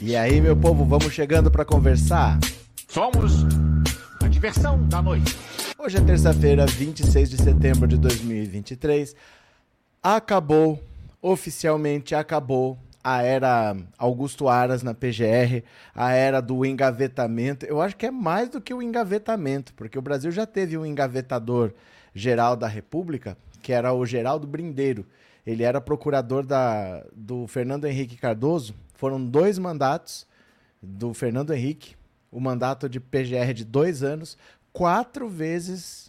E aí, meu povo, vamos chegando para conversar? Somos a diversão da noite. Hoje é terça-feira, 26 de setembro de 2023. Acabou, oficialmente acabou a era Augusto Aras na PGR, a era do engavetamento. Eu acho que é mais do que o engavetamento, porque o Brasil já teve um engavetador geral da República, que era o Geraldo Brindeiro. Ele era procurador da, do Fernando Henrique Cardoso foram dois mandatos do Fernando Henrique, o mandato de PGR de dois anos, quatro vezes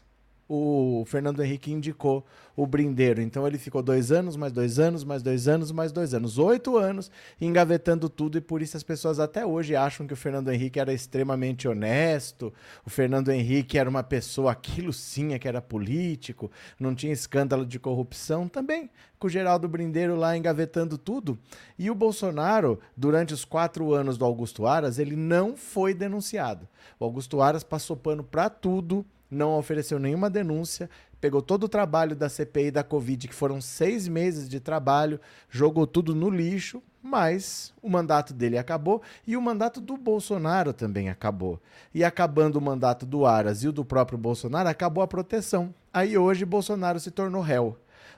o Fernando Henrique indicou o Brindeiro. Então ele ficou dois anos, mais dois anos, mais dois anos, mais dois anos. Oito anos engavetando tudo e por isso as pessoas até hoje acham que o Fernando Henrique era extremamente honesto, o Fernando Henrique era uma pessoa, aquilo sim é que era político, não tinha escândalo de corrupção. Também com o Geraldo Brindeiro lá engavetando tudo. E o Bolsonaro, durante os quatro anos do Augusto Aras, ele não foi denunciado. O Augusto Aras passou pano para tudo não ofereceu nenhuma denúncia, pegou todo o trabalho da CPI da Covid, que foram seis meses de trabalho, jogou tudo no lixo, mas o mandato dele acabou e o mandato do Bolsonaro também acabou. E acabando o mandato do Aras e o do próprio Bolsonaro, acabou a proteção. Aí hoje Bolsonaro se tornou réu.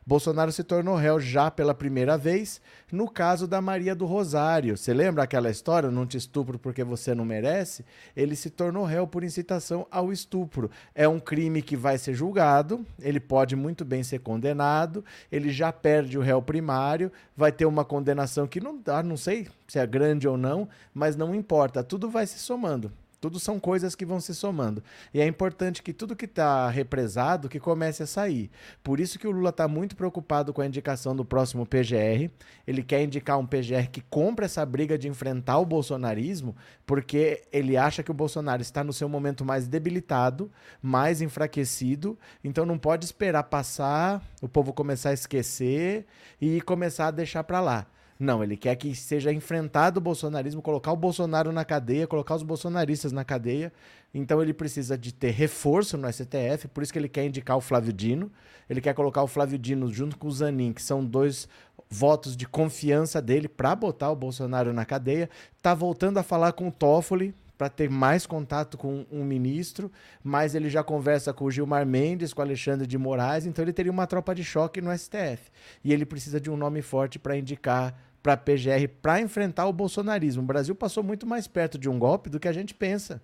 Bolsonaro se tornou réu já pela primeira vez no caso da Maria do Rosário. Você lembra aquela história? Não te estupro porque você não merece? Ele se tornou réu por incitação ao estupro. É um crime que vai ser julgado, ele pode muito bem ser condenado, ele já perde o réu primário, vai ter uma condenação que não dá, não sei se é grande ou não, mas não importa, tudo vai se somando. Tudo são coisas que vão se somando. E é importante que tudo que está represado que comece a sair. Por isso que o Lula está muito preocupado com a indicação do próximo PGR. Ele quer indicar um PGR que compre essa briga de enfrentar o bolsonarismo, porque ele acha que o Bolsonaro está no seu momento mais debilitado, mais enfraquecido. Então não pode esperar passar, o povo começar a esquecer e começar a deixar para lá. Não, ele quer que seja enfrentado o bolsonarismo, colocar o Bolsonaro na cadeia, colocar os bolsonaristas na cadeia. Então ele precisa de ter reforço no STF, por isso que ele quer indicar o Flávio Dino. Ele quer colocar o Flávio Dino junto com o Zanin, que são dois votos de confiança dele para botar o Bolsonaro na cadeia. Tá voltando a falar com o Toffoli para ter mais contato com um ministro, mas ele já conversa com o Gilmar Mendes, com o Alexandre de Moraes, então ele teria uma tropa de choque no STF. E ele precisa de um nome forte para indicar para a PGR para enfrentar o bolsonarismo. O Brasil passou muito mais perto de um golpe do que a gente pensa.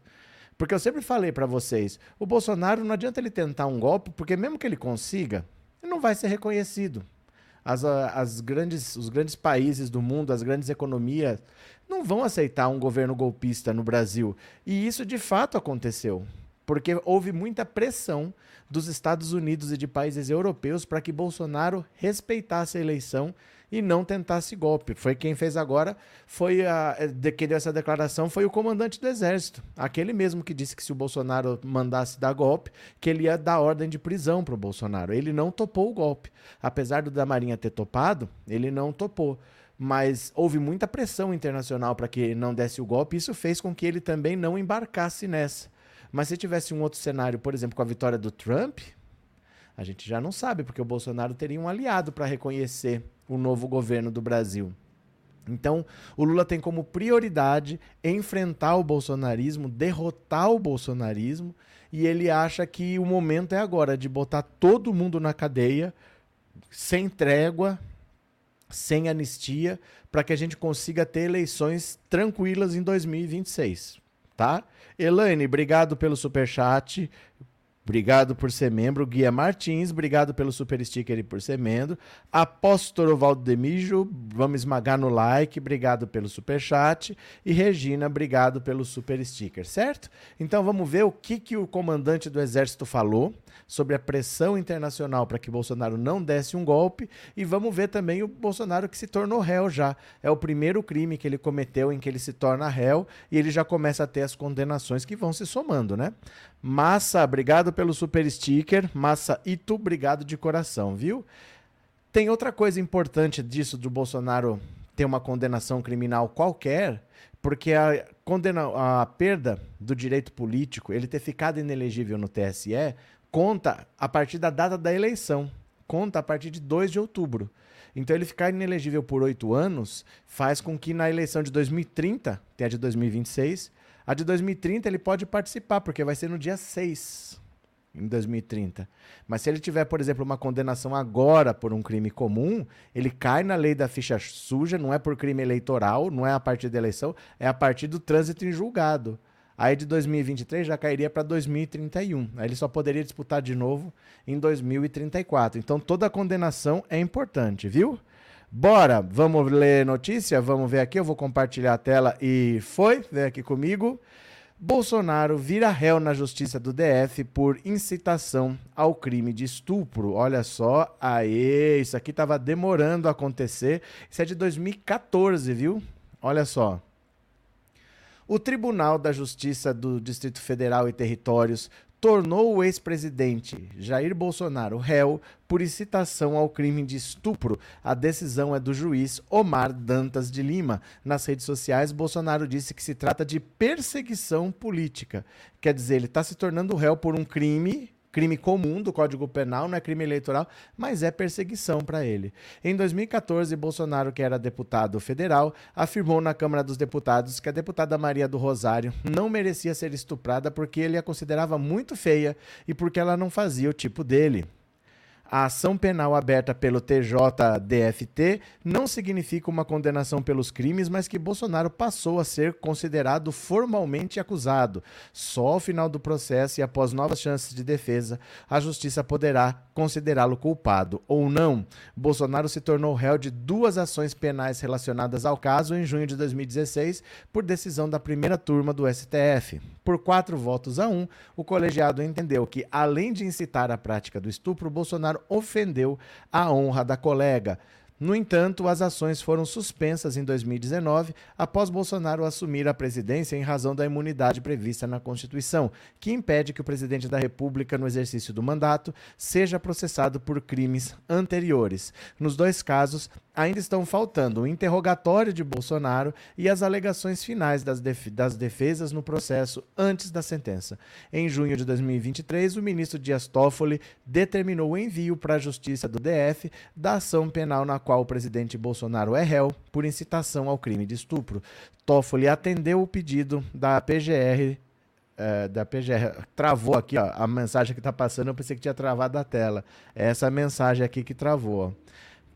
Porque eu sempre falei para vocês, o Bolsonaro não adianta ele tentar um golpe, porque mesmo que ele consiga, ele não vai ser reconhecido. As, as grandes, os grandes países do mundo, as grandes economias, não vão aceitar um governo golpista no Brasil. E isso de fato aconteceu. Porque houve muita pressão dos Estados Unidos e de países europeus para que Bolsonaro respeitasse a eleição e não tentasse golpe. Foi quem fez agora, foi a de, que deu essa declaração foi o comandante do exército, aquele mesmo que disse que se o Bolsonaro mandasse dar golpe, que ele ia dar ordem de prisão para o Bolsonaro. Ele não topou o golpe, apesar do da Marinha ter topado, ele não topou. Mas houve muita pressão internacional para que não desse o golpe, isso fez com que ele também não embarcasse nessa. Mas se tivesse um outro cenário, por exemplo, com a vitória do Trump, a gente já não sabe, porque o Bolsonaro teria um aliado para reconhecer o novo governo do Brasil. Então, o Lula tem como prioridade enfrentar o bolsonarismo, derrotar o bolsonarismo, e ele acha que o momento é agora de botar todo mundo na cadeia, sem trégua, sem anistia, para que a gente consiga ter eleições tranquilas em 2026, tá? Elaine, obrigado pelo super chat. Obrigado por ser membro. Guia Martins, obrigado pelo super sticker e por ser membro. Apóstolo Valdemijo, vamos esmagar no like, obrigado pelo super chat. E Regina, obrigado pelo super sticker, certo? Então vamos ver o que, que o comandante do exército falou sobre a pressão internacional para que Bolsonaro não desse um golpe e vamos ver também o Bolsonaro que se tornou réu já. É o primeiro crime que ele cometeu em que ele se torna réu e ele já começa a ter as condenações que vão se somando, né? Massa, obrigado pelo super sticker. Massa Itu, obrigado de coração, viu? Tem outra coisa importante disso do Bolsonaro ter uma condenação criminal qualquer, porque a, condena, a perda do direito político, ele ter ficado inelegível no TSE, conta a partir da data da eleição. Conta a partir de 2 de outubro. Então, ele ficar inelegível por oito anos faz com que na eleição de 2030, tem a de 2026, a de 2030 ele pode participar, porque vai ser no dia 6, em 2030. Mas se ele tiver, por exemplo, uma condenação agora por um crime comum, ele cai na lei da ficha suja, não é por crime eleitoral, não é a partir da eleição, é a partir do trânsito em julgado. Aí de 2023 já cairia para 2031. Aí ele só poderia disputar de novo em 2034. Então toda a condenação é importante, viu? Bora, vamos ler notícia? Vamos ver aqui, eu vou compartilhar a tela e foi, vem aqui comigo. Bolsonaro vira réu na justiça do DF por incitação ao crime de estupro. Olha só, aê, isso aqui estava demorando a acontecer. Isso é de 2014, viu? Olha só. O Tribunal da Justiça do Distrito Federal e Territórios tornou o ex-presidente Jair Bolsonaro réu por incitação ao crime de estupro. A decisão é do juiz Omar Dantas de Lima. Nas redes sociais, Bolsonaro disse que se trata de perseguição política. Quer dizer, ele está se tornando réu por um crime crime comum do Código Penal, não é crime eleitoral, mas é perseguição para ele. Em 2014, Bolsonaro, que era deputado federal, afirmou na Câmara dos Deputados que a deputada Maria do Rosário não merecia ser estuprada porque ele a considerava muito feia e porque ela não fazia o tipo dele. A ação penal aberta pelo TJDFT não significa uma condenação pelos crimes, mas que Bolsonaro passou a ser considerado formalmente acusado. Só ao final do processo e após novas chances de defesa, a justiça poderá considerá-lo culpado ou não. Bolsonaro se tornou réu de duas ações penais relacionadas ao caso em junho de 2016, por decisão da primeira turma do STF. Por quatro votos a um, o colegiado entendeu que, além de incitar a prática do estupro, Bolsonaro ofendeu a honra da colega. No entanto, as ações foram suspensas em 2019 após Bolsonaro assumir a presidência em razão da imunidade prevista na Constituição, que impede que o presidente da República, no exercício do mandato, seja processado por crimes anteriores. Nos dois casos, ainda estão faltando o interrogatório de Bolsonaro e as alegações finais das, def das defesas no processo antes da sentença. Em junho de 2023, o ministro Dias Toffoli determinou o envio para a Justiça do DF da ação penal na qual o presidente Bolsonaro é réu por incitação ao crime de estupro. Toffoli atendeu o pedido da PGR é, da PGR. Travou aqui, ó, a mensagem que está passando, eu pensei que tinha travado a tela. É essa mensagem aqui que travou. Ó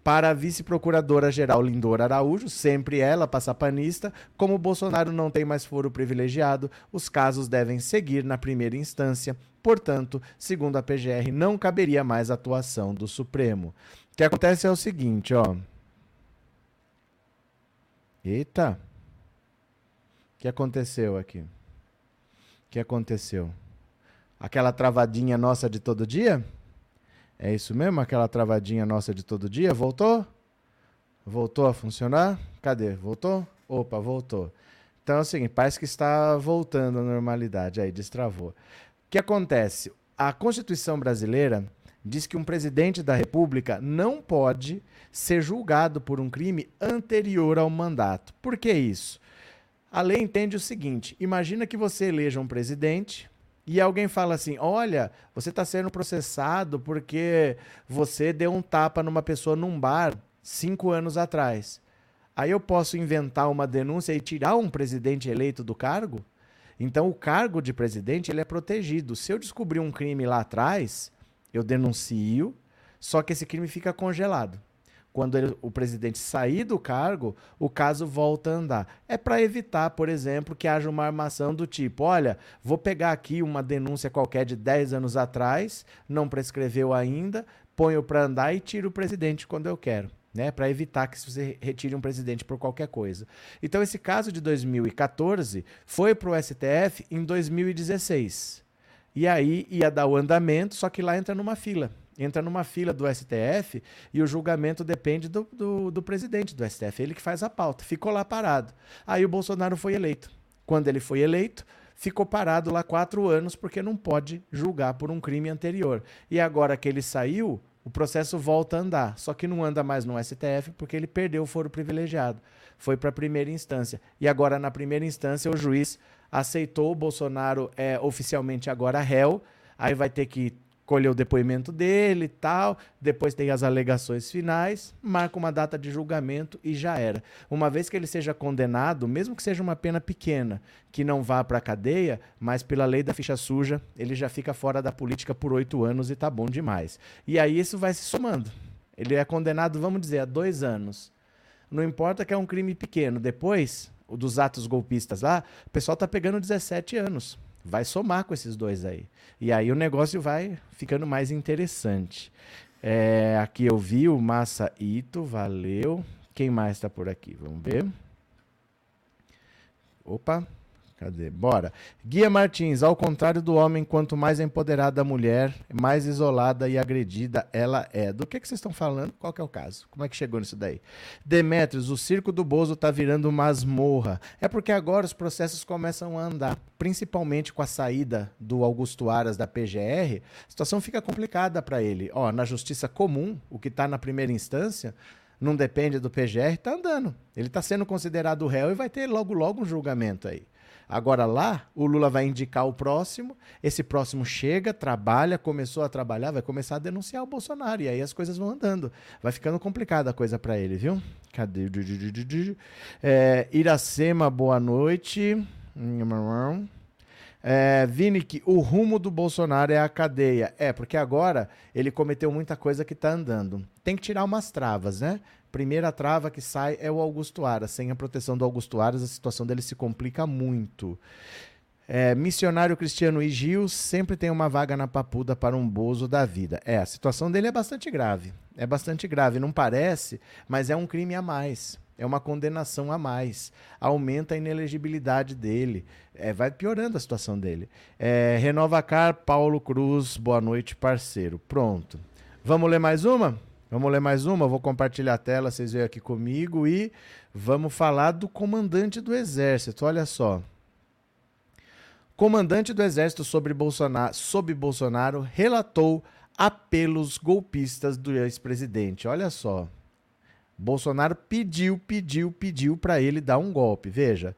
para a vice-procuradora-geral Lindor Araújo, sempre ela, passapanista, como Bolsonaro não tem mais foro privilegiado, os casos devem seguir na primeira instância. Portanto, segundo a PGR, não caberia mais atuação do Supremo. O que acontece é o seguinte, ó. Eita. O que aconteceu aqui? O que aconteceu? Aquela travadinha nossa de todo dia? É isso mesmo? Aquela travadinha nossa de todo dia? Voltou? Voltou a funcionar? Cadê? Voltou? Opa, voltou. Então é o seguinte, parece que está voltando à normalidade. Aí, destravou. O que acontece? A Constituição brasileira diz que um presidente da República não pode ser julgado por um crime anterior ao mandato. Por que isso? A lei entende o seguinte: imagina que você eleja um presidente, e alguém fala assim: olha, você está sendo processado porque você deu um tapa numa pessoa num bar cinco anos atrás. Aí eu posso inventar uma denúncia e tirar um presidente eleito do cargo? Então o cargo de presidente ele é protegido. Se eu descobrir um crime lá atrás, eu denuncio, só que esse crime fica congelado. Quando ele, o presidente sair do cargo, o caso volta a andar. É para evitar, por exemplo, que haja uma armação do tipo: olha, vou pegar aqui uma denúncia qualquer de 10 anos atrás, não prescreveu ainda, ponho para andar e tiro o presidente quando eu quero. Né, para evitar que você retire um presidente por qualquer coisa. Então, esse caso de 2014 foi para o STF em 2016. E aí ia dar o andamento, só que lá entra numa fila entra numa fila do STF e o julgamento depende do, do, do, presidente do STF, ele que faz a pauta. Ficou lá parado. Aí o Bolsonaro foi eleito. Quando ele foi eleito, ficou parado lá quatro anos porque não pode julgar por um crime anterior. E agora que ele saiu, o processo volta a andar. Só que não anda mais no STF porque ele perdeu o foro privilegiado. Foi para a primeira instância. E agora, na primeira instância, o juiz aceitou o Bolsonaro é oficialmente agora réu. Aí vai ter que colher o depoimento dele e tal, depois tem as alegações finais, marca uma data de julgamento e já era. Uma vez que ele seja condenado, mesmo que seja uma pena pequena, que não vá para a cadeia, mas pela lei da ficha suja, ele já fica fora da política por oito anos e tá bom demais. E aí isso vai se somando. Ele é condenado, vamos dizer, a dois anos. Não importa que é um crime pequeno. Depois, dos atos golpistas lá, o pessoal tá pegando 17 anos vai somar com esses dois aí. E aí o negócio vai ficando mais interessante. É, aqui eu vi o Massa Ito, valeu. Quem mais está por aqui? Vamos ver. Opa. Cadê? Bora. Guia Martins, ao contrário do homem, quanto mais empoderada a mulher, mais isolada e agredida ela é. Do que, que vocês estão falando? Qual que é o caso? Como é que chegou nisso daí? Demetrios, o circo do Bozo tá virando masmorra. É porque agora os processos começam a andar, principalmente com a saída do Augusto Aras da PGR, a situação fica complicada para ele. Ó, na justiça comum, o que está na primeira instância, não depende do PGR, está andando. Ele está sendo considerado réu e vai ter logo logo um julgamento aí. Agora lá, o Lula vai indicar o próximo, esse próximo chega, trabalha, começou a trabalhar, vai começar a denunciar o Bolsonaro. E aí as coisas vão andando. Vai ficando complicada a coisa para ele, viu? Cadê? É, Iracema, boa noite. É, Vini, que o rumo do Bolsonaro é a cadeia. É, porque agora ele cometeu muita coisa que está andando. Tem que tirar umas travas, né? Primeira trava que sai é o Augusto Aras. Sem a proteção do Augusto Aras, a situação dele se complica muito. É, missionário Cristiano e Gil sempre tem uma vaga na papuda para um bozo da vida. É, a situação dele é bastante grave. É bastante grave. Não parece, mas é um crime a mais. É uma condenação a mais. Aumenta a inelegibilidade dele. É, vai piorando a situação dele. É, Renova Car, Paulo Cruz, boa noite, parceiro. Pronto. Vamos ler mais uma? Vamos ler mais uma? Vou compartilhar a tela, vocês veem aqui comigo e vamos falar do comandante do exército. Olha só. Comandante do exército sobre Bolsonaro, sob Bolsonaro relatou apelos golpistas do ex-presidente. Olha só. Bolsonaro pediu, pediu, pediu para ele dar um golpe. Veja.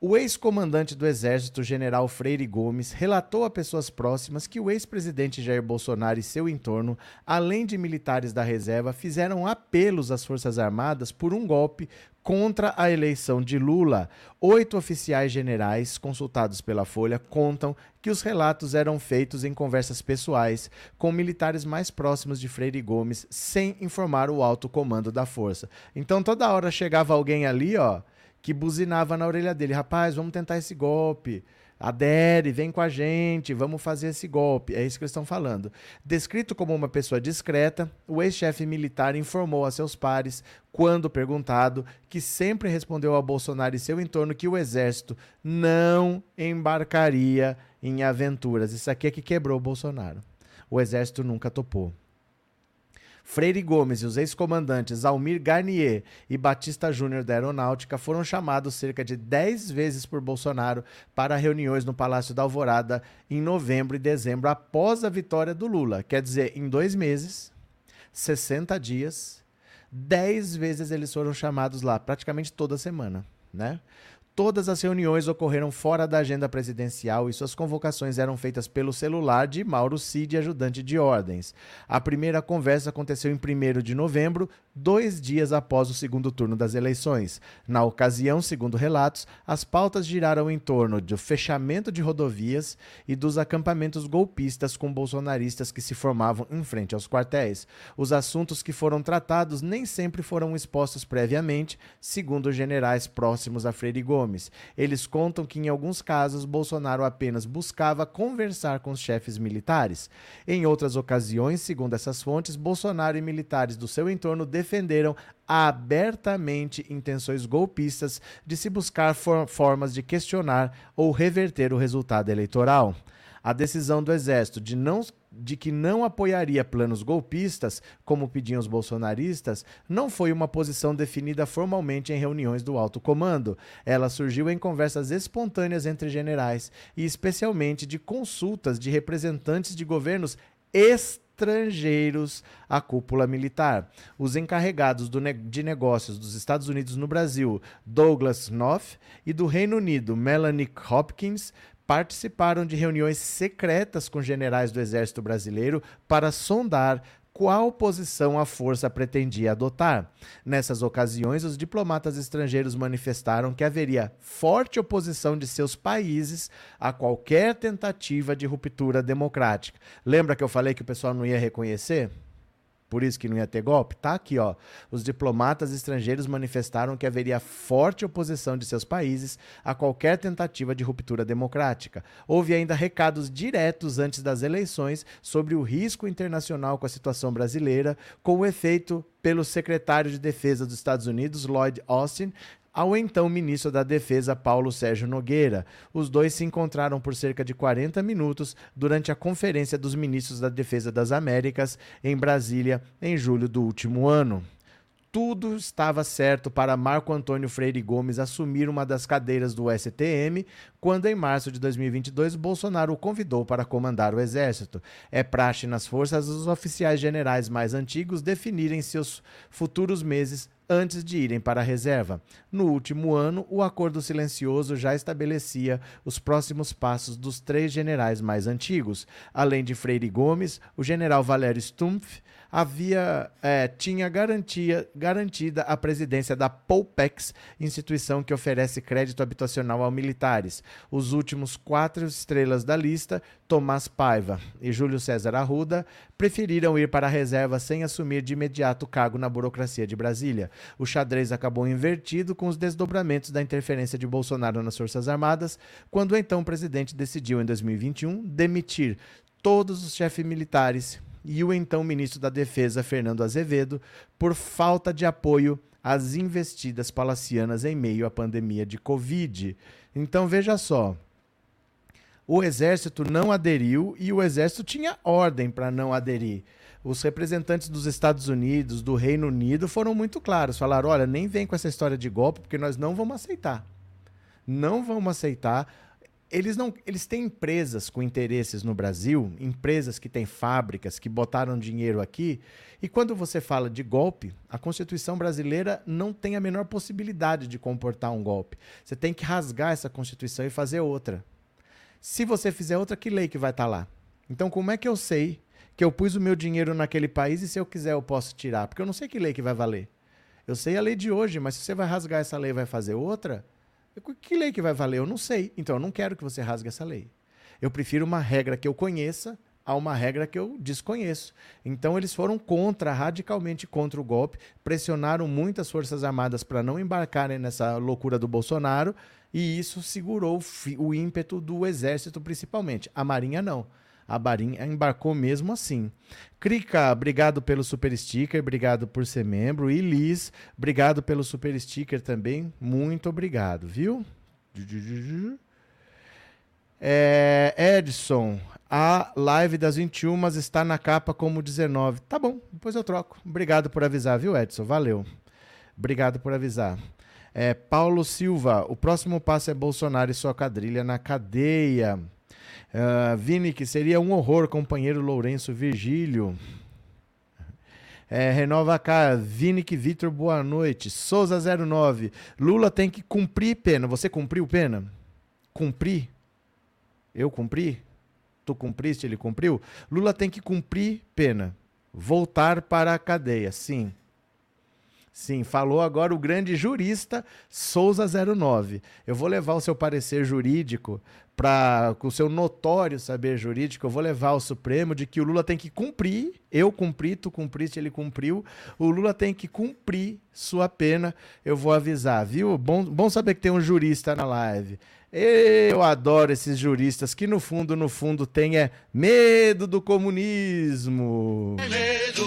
O ex-comandante do Exército, general Freire Gomes, relatou a pessoas próximas que o ex-presidente Jair Bolsonaro e seu entorno, além de militares da reserva, fizeram apelos às Forças Armadas por um golpe contra a eleição de Lula. Oito oficiais generais, consultados pela Folha, contam que os relatos eram feitos em conversas pessoais com militares mais próximos de Freire Gomes, sem informar o alto comando da força. Então toda hora chegava alguém ali, ó que buzinava na orelha dele: rapaz, vamos tentar esse golpe. Adere, vem com a gente, vamos fazer esse golpe. É isso que eles estão falando. Descrito como uma pessoa discreta, o ex-chefe militar informou a seus pares, quando perguntado, que sempre respondeu a Bolsonaro e seu entorno que o exército não embarcaria em aventuras. Isso aqui é que quebrou o Bolsonaro. O exército nunca topou. Freire Gomes e os ex-comandantes Almir Garnier e Batista Júnior da Aeronáutica foram chamados cerca de 10 vezes por Bolsonaro para reuniões no Palácio da Alvorada em novembro e dezembro após a vitória do Lula. Quer dizer, em dois meses, 60 dias, 10 vezes eles foram chamados lá, praticamente toda semana. Né? Todas as reuniões ocorreram fora da agenda presidencial e suas convocações eram feitas pelo celular de Mauro Cid, ajudante de ordens. A primeira conversa aconteceu em 1 de novembro, dois dias após o segundo turno das eleições. Na ocasião, segundo relatos, as pautas giraram em torno do fechamento de rodovias e dos acampamentos golpistas com bolsonaristas que se formavam em frente aos quartéis. Os assuntos que foram tratados nem sempre foram expostos previamente, segundo generais próximos a Freire Gomes. Eles contam que, em alguns casos, Bolsonaro apenas buscava conversar com os chefes militares. Em outras ocasiões, segundo essas fontes, Bolsonaro e militares do seu entorno defenderam abertamente intenções golpistas de se buscar for formas de questionar ou reverter o resultado eleitoral. A decisão do Exército de, não, de que não apoiaria planos golpistas, como pediam os bolsonaristas, não foi uma posição definida formalmente em reuniões do alto comando. Ela surgiu em conversas espontâneas entre generais e, especialmente, de consultas de representantes de governos estrangeiros à cúpula militar. Os encarregados ne de negócios dos Estados Unidos no Brasil, Douglas North, e do Reino Unido, Melanie Hopkins, participaram de reuniões secretas com generais do Exército Brasileiro para sondar qual posição a força pretendia adotar. Nessas ocasiões, os diplomatas estrangeiros manifestaram que haveria forte oposição de seus países a qualquer tentativa de ruptura democrática. Lembra que eu falei que o pessoal não ia reconhecer? Por isso que não ia ter golpe? Tá aqui, ó. Os diplomatas estrangeiros manifestaram que haveria forte oposição de seus países a qualquer tentativa de ruptura democrática. Houve ainda recados diretos antes das eleições sobre o risco internacional com a situação brasileira, com o efeito pelo secretário de Defesa dos Estados Unidos, Lloyd Austin, ao então ministro da Defesa Paulo Sérgio Nogueira. Os dois se encontraram por cerca de 40 minutos durante a Conferência dos Ministros da Defesa das Américas em Brasília em julho do último ano tudo estava certo para Marco Antônio Freire Gomes assumir uma das cadeiras do STM, quando em março de 2022 Bolsonaro o convidou para comandar o exército. É praxe nas forças os oficiais generais mais antigos definirem seus futuros meses antes de irem para a reserva. No último ano, o acordo silencioso já estabelecia os próximos passos dos três generais mais antigos. Além de Freire Gomes, o general Valério Stumpf havia é, tinha garantia, garantida a presidência da Poupex, instituição que oferece crédito habitacional a militares. Os últimos quatro estrelas da lista, Tomás Paiva e Júlio César Arruda, preferiram ir para a reserva sem assumir de imediato cargo na burocracia de Brasília. O xadrez acabou invertido com os desdobramentos da interferência de Bolsonaro nas Forças Armadas, quando o então presidente decidiu, em 2021, demitir todos os chefes militares e o então ministro da Defesa, Fernando Azevedo, por falta de apoio às investidas palacianas em meio à pandemia de Covid. Então veja só. O exército não aderiu e o exército tinha ordem para não aderir. Os representantes dos Estados Unidos, do Reino Unido, foram muito claros. Falaram: olha, nem vem com essa história de golpe, porque nós não vamos aceitar. Não vamos aceitar eles não eles têm empresas com interesses no Brasil, empresas que têm fábricas que botaram dinheiro aqui, e quando você fala de golpe, a Constituição brasileira não tem a menor possibilidade de comportar um golpe. Você tem que rasgar essa Constituição e fazer outra. Se você fizer outra, que lei que vai estar tá lá? Então, como é que eu sei que eu pus o meu dinheiro naquele país e se eu quiser eu posso tirar? Porque eu não sei que lei que vai valer. Eu sei a lei de hoje, mas se você vai rasgar essa lei e vai fazer outra, que lei que vai valer? Eu não sei. Então eu não quero que você rasgue essa lei. Eu prefiro uma regra que eu conheça a uma regra que eu desconheço. Então eles foram contra, radicalmente contra o golpe, pressionaram muitas forças armadas para não embarcarem nessa loucura do Bolsonaro e isso segurou o ímpeto do exército principalmente. A Marinha não. A Marinha embarcou mesmo assim. Krika, obrigado pelo super sticker, obrigado por ser membro. E Liz, obrigado pelo super sticker também. Muito obrigado, viu? É, Edson, a live das 21 está na capa como 19. Tá bom, depois eu troco. Obrigado por avisar, viu, Edson? Valeu. Obrigado por avisar. É, Paulo Silva, o próximo passo é Bolsonaro e sua quadrilha na cadeia. Uh, Vini, que seria um horror, companheiro Lourenço Virgílio. É, renova cá, Vinic Vitor, boa noite. Souza09, Lula tem que cumprir pena. Você cumpriu pena? Cumprir? Eu cumpri? Tu cumpriste, ele cumpriu? Lula tem que cumprir pena. Voltar para a cadeia, sim. Sim, falou agora o grande jurista Souza 09. Eu vou levar o seu parecer jurídico para com o seu notório saber jurídico, eu vou levar ao Supremo de que o Lula tem que cumprir, eu cumpri, tu cumpriste, ele cumpriu, o Lula tem que cumprir sua pena, eu vou avisar, viu? Bom, bom saber que tem um jurista na live. Eu adoro esses juristas que no fundo, no fundo, tem é medo do comunismo. Medo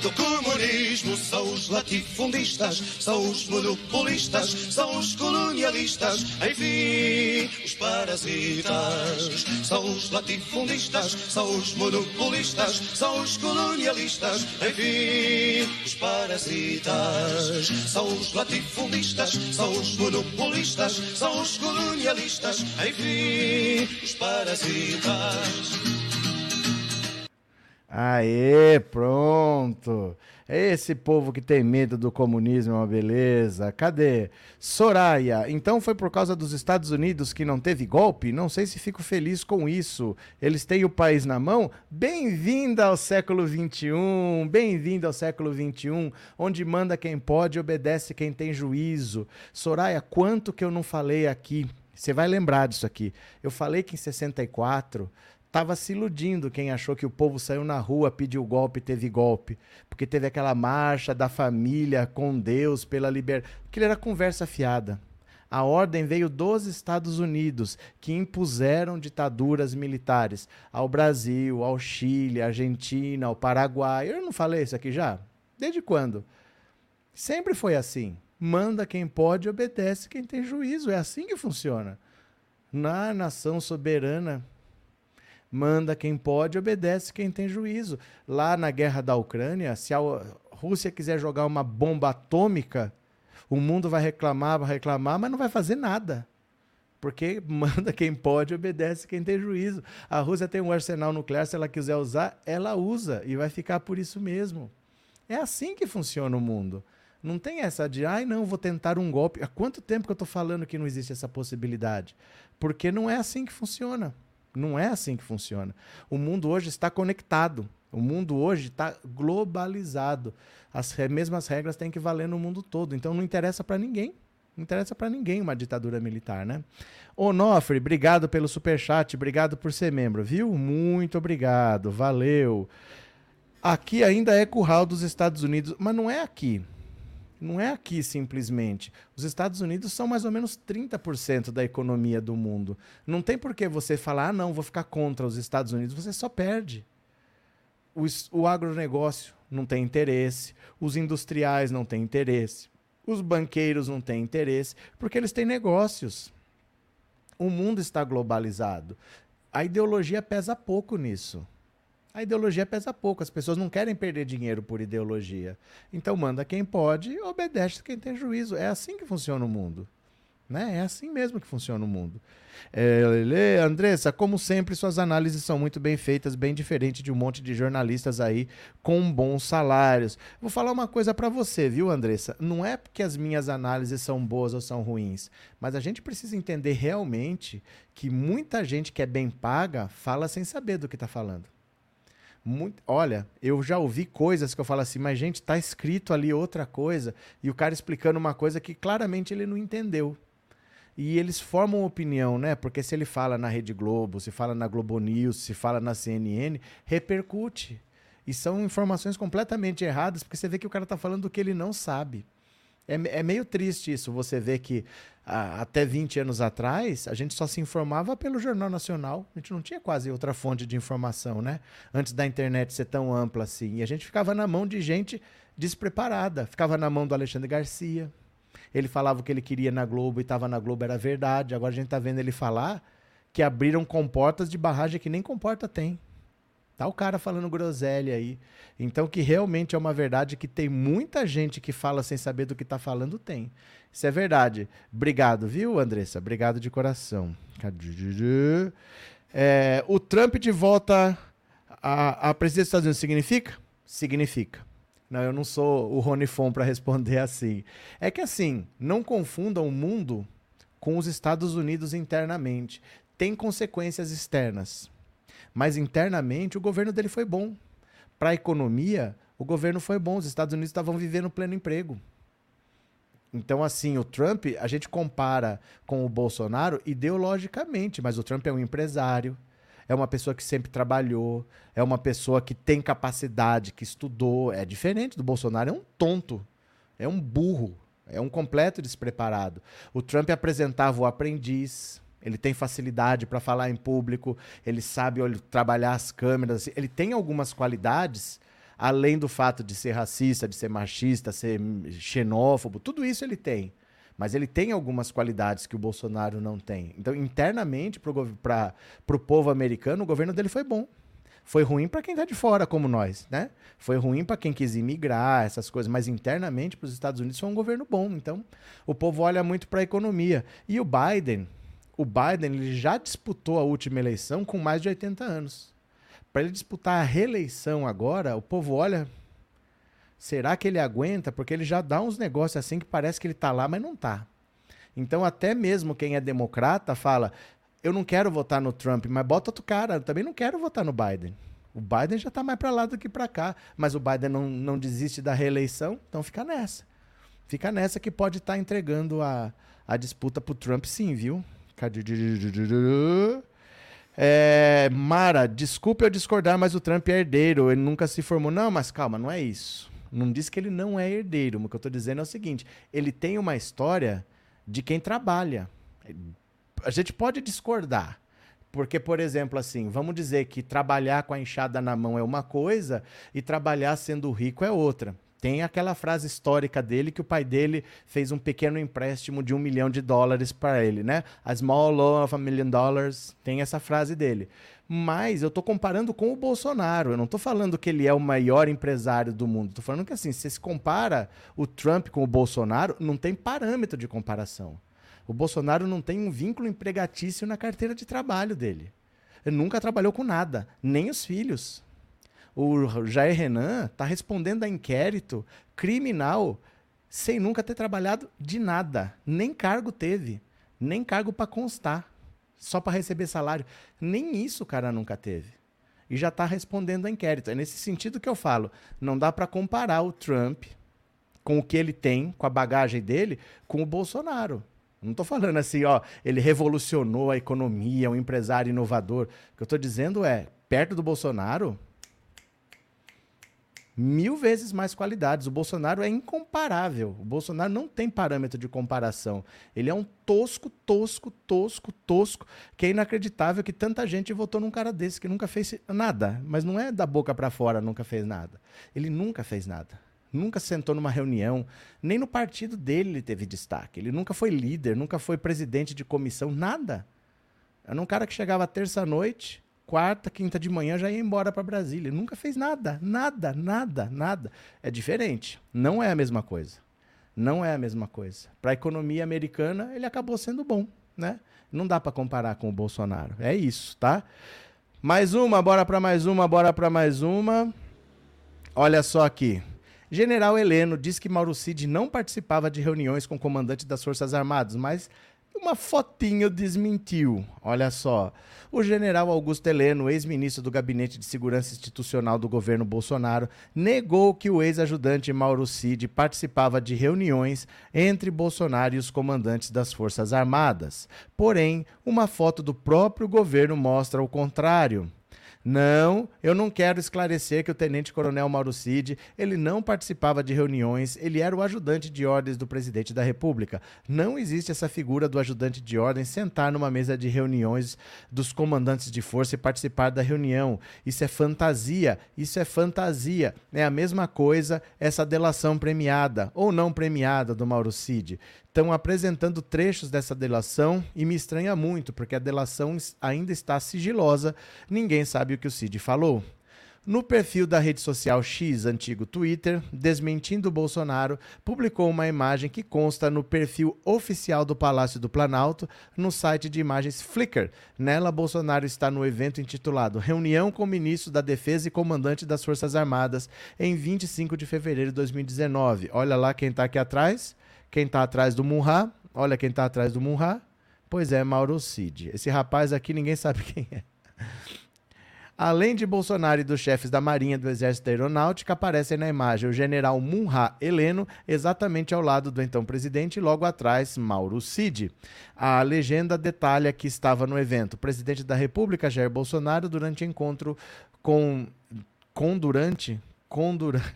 do comunismo são os latifundistas, são os monopolistas, são os colonialistas, enfim, os parasitas. São os latifundistas, são os monopolistas, são os colonialistas, enfim, os parasitas. São os latifundistas, são os monopolistas, são os colonialistas enfim, os parasitas. Aê, pronto. Esse povo que tem medo do comunismo é uma beleza. Cadê? Soraya, então foi por causa dos Estados Unidos que não teve golpe? Não sei se fico feliz com isso. Eles têm o país na mão? Bem-vinda ao século XXI, bem-vinda ao século XXI, onde manda quem pode obedece quem tem juízo. Soraya, quanto que eu não falei aqui você vai lembrar disso aqui. Eu falei que em 64 estava se iludindo quem achou que o povo saiu na rua, pediu golpe, teve golpe. Porque teve aquela marcha da família com Deus pela liberdade. Aquilo era conversa fiada. A ordem veio dos Estados Unidos, que impuseram ditaduras militares ao Brasil, ao Chile, à Argentina, ao Paraguai. Eu não falei isso aqui já? Desde quando? Sempre foi assim manda quem pode, obedece quem tem juízo. É assim que funciona. Na nação soberana, manda quem pode, obedece quem tem juízo. Lá na guerra da Ucrânia, se a Rússia quiser jogar uma bomba atômica, o mundo vai reclamar, vai reclamar, mas não vai fazer nada. Porque manda quem pode, obedece quem tem juízo. A Rússia tem um arsenal nuclear, se ela quiser usar, ela usa e vai ficar por isso mesmo. É assim que funciona o mundo. Não tem essa de, ai, não, vou tentar um golpe. Há quanto tempo que eu estou falando que não existe essa possibilidade? Porque não é assim que funciona. Não é assim que funciona. O mundo hoje está conectado. O mundo hoje está globalizado. As mesmas regras têm que valer no mundo todo. Então não interessa para ninguém. Não interessa para ninguém uma ditadura militar, né? Onofre, obrigado pelo super chat, obrigado por ser membro, viu? Muito obrigado, valeu. Aqui ainda é curral dos Estados Unidos, mas não é aqui. Não é aqui simplesmente. Os Estados Unidos são mais ou menos 30% da economia do mundo. Não tem por que você falar, ah, não, vou ficar contra os Estados Unidos. Você só perde. O, o agronegócio não tem interesse, os industriais não têm interesse, os banqueiros não têm interesse, porque eles têm negócios. O mundo está globalizado. A ideologia pesa pouco nisso a ideologia pesa pouco. As pessoas não querem perder dinheiro por ideologia. Então manda quem pode, obedece quem tem juízo. É assim que funciona o mundo. Né? É assim mesmo que funciona o mundo. É, Andressa, como sempre, suas análises são muito bem feitas, bem diferente de um monte de jornalistas aí com bons salários. Vou falar uma coisa para você, viu, Andressa? Não é porque as minhas análises são boas ou são ruins, mas a gente precisa entender realmente que muita gente que é bem paga fala sem saber do que está falando. Muito, olha, eu já ouvi coisas que eu falo assim, mas gente, tá escrito ali outra coisa, e o cara explicando uma coisa que claramente ele não entendeu. E eles formam opinião, né? Porque se ele fala na Rede Globo, se fala na Globo News, se fala na CNN, repercute. E são informações completamente erradas, porque você vê que o cara tá falando do que ele não sabe. É, é meio triste isso, você vê que até 20 anos atrás, a gente só se informava pelo Jornal Nacional. A gente não tinha quase outra fonte de informação, né? Antes da internet ser tão ampla assim. E a gente ficava na mão de gente despreparada. Ficava na mão do Alexandre Garcia. Ele falava o que ele queria na Globo e estava na Globo, era verdade. Agora a gente está vendo ele falar que abriram comportas de barragem que nem comporta tem. Tá o cara falando groselha aí. Então, que realmente é uma verdade que tem muita gente que fala sem saber do que tá falando, tem. Isso é verdade. Obrigado, viu, Andressa? Obrigado de coração. É, o Trump de volta à, à presidência dos Estados Unidos significa? Significa. Não, eu não sou o Rony Fon para responder assim. É que assim, não confundam o mundo com os Estados Unidos internamente. Tem consequências externas. Mas internamente o governo dele foi bom. Para a economia, o governo foi bom. Os Estados Unidos estavam vivendo pleno emprego. Então, assim, o Trump, a gente compara com o Bolsonaro ideologicamente, mas o Trump é um empresário, é uma pessoa que sempre trabalhou, é uma pessoa que tem capacidade, que estudou. É diferente do Bolsonaro, é um tonto, é um burro, é um completo despreparado. O Trump apresentava o aprendiz, ele tem facilidade para falar em público, ele sabe olha, trabalhar as câmeras, ele tem algumas qualidades, além do fato de ser racista, de ser machista, ser xenófobo, tudo isso ele tem. Mas ele tem algumas qualidades que o Bolsonaro não tem. Então, internamente, para o povo americano, o governo dele foi bom. Foi ruim para quem está de fora, como nós, né? Foi ruim para quem quis imigrar, essas coisas. Mas internamente, para os Estados Unidos, foi um governo bom. Então, o povo olha muito para a economia. E o Biden, o Biden ele já disputou a última eleição com mais de 80 anos. Para ele disputar a reeleição agora, o povo olha Será que ele aguenta? Porque ele já dá uns negócios assim que parece que ele está lá, mas não está. Então, até mesmo quem é democrata fala: eu não quero votar no Trump, mas bota outro cara. Eu também não quero votar no Biden. O Biden já está mais para lá do que para cá. Mas o Biden não, não desiste da reeleição, então fica nessa. Fica nessa que pode estar tá entregando a, a disputa para o Trump, sim, viu? É, Mara, desculpe eu discordar, mas o Trump é herdeiro, ele nunca se formou. Não, mas calma, não é isso. Não diz que ele não é herdeiro. O que eu estou dizendo é o seguinte: ele tem uma história de quem trabalha. A gente pode discordar. Porque, por exemplo, assim, vamos dizer que trabalhar com a enxada na mão é uma coisa e trabalhar sendo rico é outra. Tem aquela frase histórica dele que o pai dele fez um pequeno empréstimo de um milhão de dólares para ele, né? A small loan of a million dollars. Tem essa frase dele. Mas eu estou comparando com o Bolsonaro. Eu não estou falando que ele é o maior empresário do mundo. Estou falando que assim, se se compara o Trump com o Bolsonaro, não tem parâmetro de comparação. O Bolsonaro não tem um vínculo empregatício na carteira de trabalho dele. Ele nunca trabalhou com nada, nem os filhos. O Jair Renan está respondendo a inquérito criminal sem nunca ter trabalhado de nada. Nem cargo teve, nem cargo para constar só para receber salário. Nem isso o cara nunca teve. E já está respondendo a inquérito. É nesse sentido que eu falo. Não dá para comparar o Trump com o que ele tem, com a bagagem dele, com o Bolsonaro. Não estou falando assim, ó, ele revolucionou a economia, um empresário inovador. O que eu estou dizendo é, perto do Bolsonaro, mil vezes mais qualidades. O Bolsonaro é incomparável. O Bolsonaro não tem parâmetro de comparação. Ele é um tosco, tosco, tosco, tosco, que é inacreditável que tanta gente votou num cara desse que nunca fez nada. Mas não é da boca para fora, nunca fez nada. Ele nunca fez nada. Nunca sentou numa reunião, nem no partido dele ele teve destaque. Ele nunca foi líder, nunca foi presidente de comissão, nada. Era um cara que chegava terça-noite, quarta, quinta de manhã já ia embora para Brasília. Nunca fez nada, nada, nada, nada. É diferente. Não é a mesma coisa. Não é a mesma coisa. Para a economia americana, ele acabou sendo bom, né? Não dá para comparar com o Bolsonaro. É isso, tá? Mais uma, bora para mais uma, bora para mais uma. Olha só aqui. General Heleno diz que Mauro Cid não participava de reuniões com comandantes das Forças Armadas, mas uma fotinho desmentiu. Olha só. O general Augusto Heleno, ex-ministro do Gabinete de Segurança Institucional do governo Bolsonaro, negou que o ex-ajudante Mauro Cid participava de reuniões entre Bolsonaro e os comandantes das Forças Armadas. Porém, uma foto do próprio governo mostra o contrário. Não, eu não quero esclarecer que o tenente-coronel Mauro Cid, ele não participava de reuniões, ele era o ajudante de ordens do presidente da República. Não existe essa figura do ajudante de ordens sentar numa mesa de reuniões dos comandantes de força e participar da reunião. Isso é fantasia, isso é fantasia. É a mesma coisa essa delação premiada ou não premiada do Mauro Cid estão apresentando trechos dessa delação e me estranha muito, porque a delação ainda está sigilosa, ninguém sabe o que o Cid falou. No perfil da rede social X, antigo Twitter, desmentindo Bolsonaro, publicou uma imagem que consta no perfil oficial do Palácio do Planalto, no site de imagens Flickr. Nela, Bolsonaro está no evento intitulado Reunião com o Ministro da Defesa e Comandante das Forças Armadas, em 25 de fevereiro de 2019. Olha lá quem está aqui atrás. Quem está atrás do Munha? Olha quem está atrás do Munha. Pois é, Mauro Cid. Esse rapaz aqui ninguém sabe quem é. Além de Bolsonaro e dos chefes da Marinha do Exército da Aeronáutica, aparecem na imagem o general Munha Heleno, exatamente ao lado do então presidente, e logo atrás Mauro Cid. A legenda detalha que estava no evento o presidente da República, Jair Bolsonaro, durante encontro com. com durante. Com durante,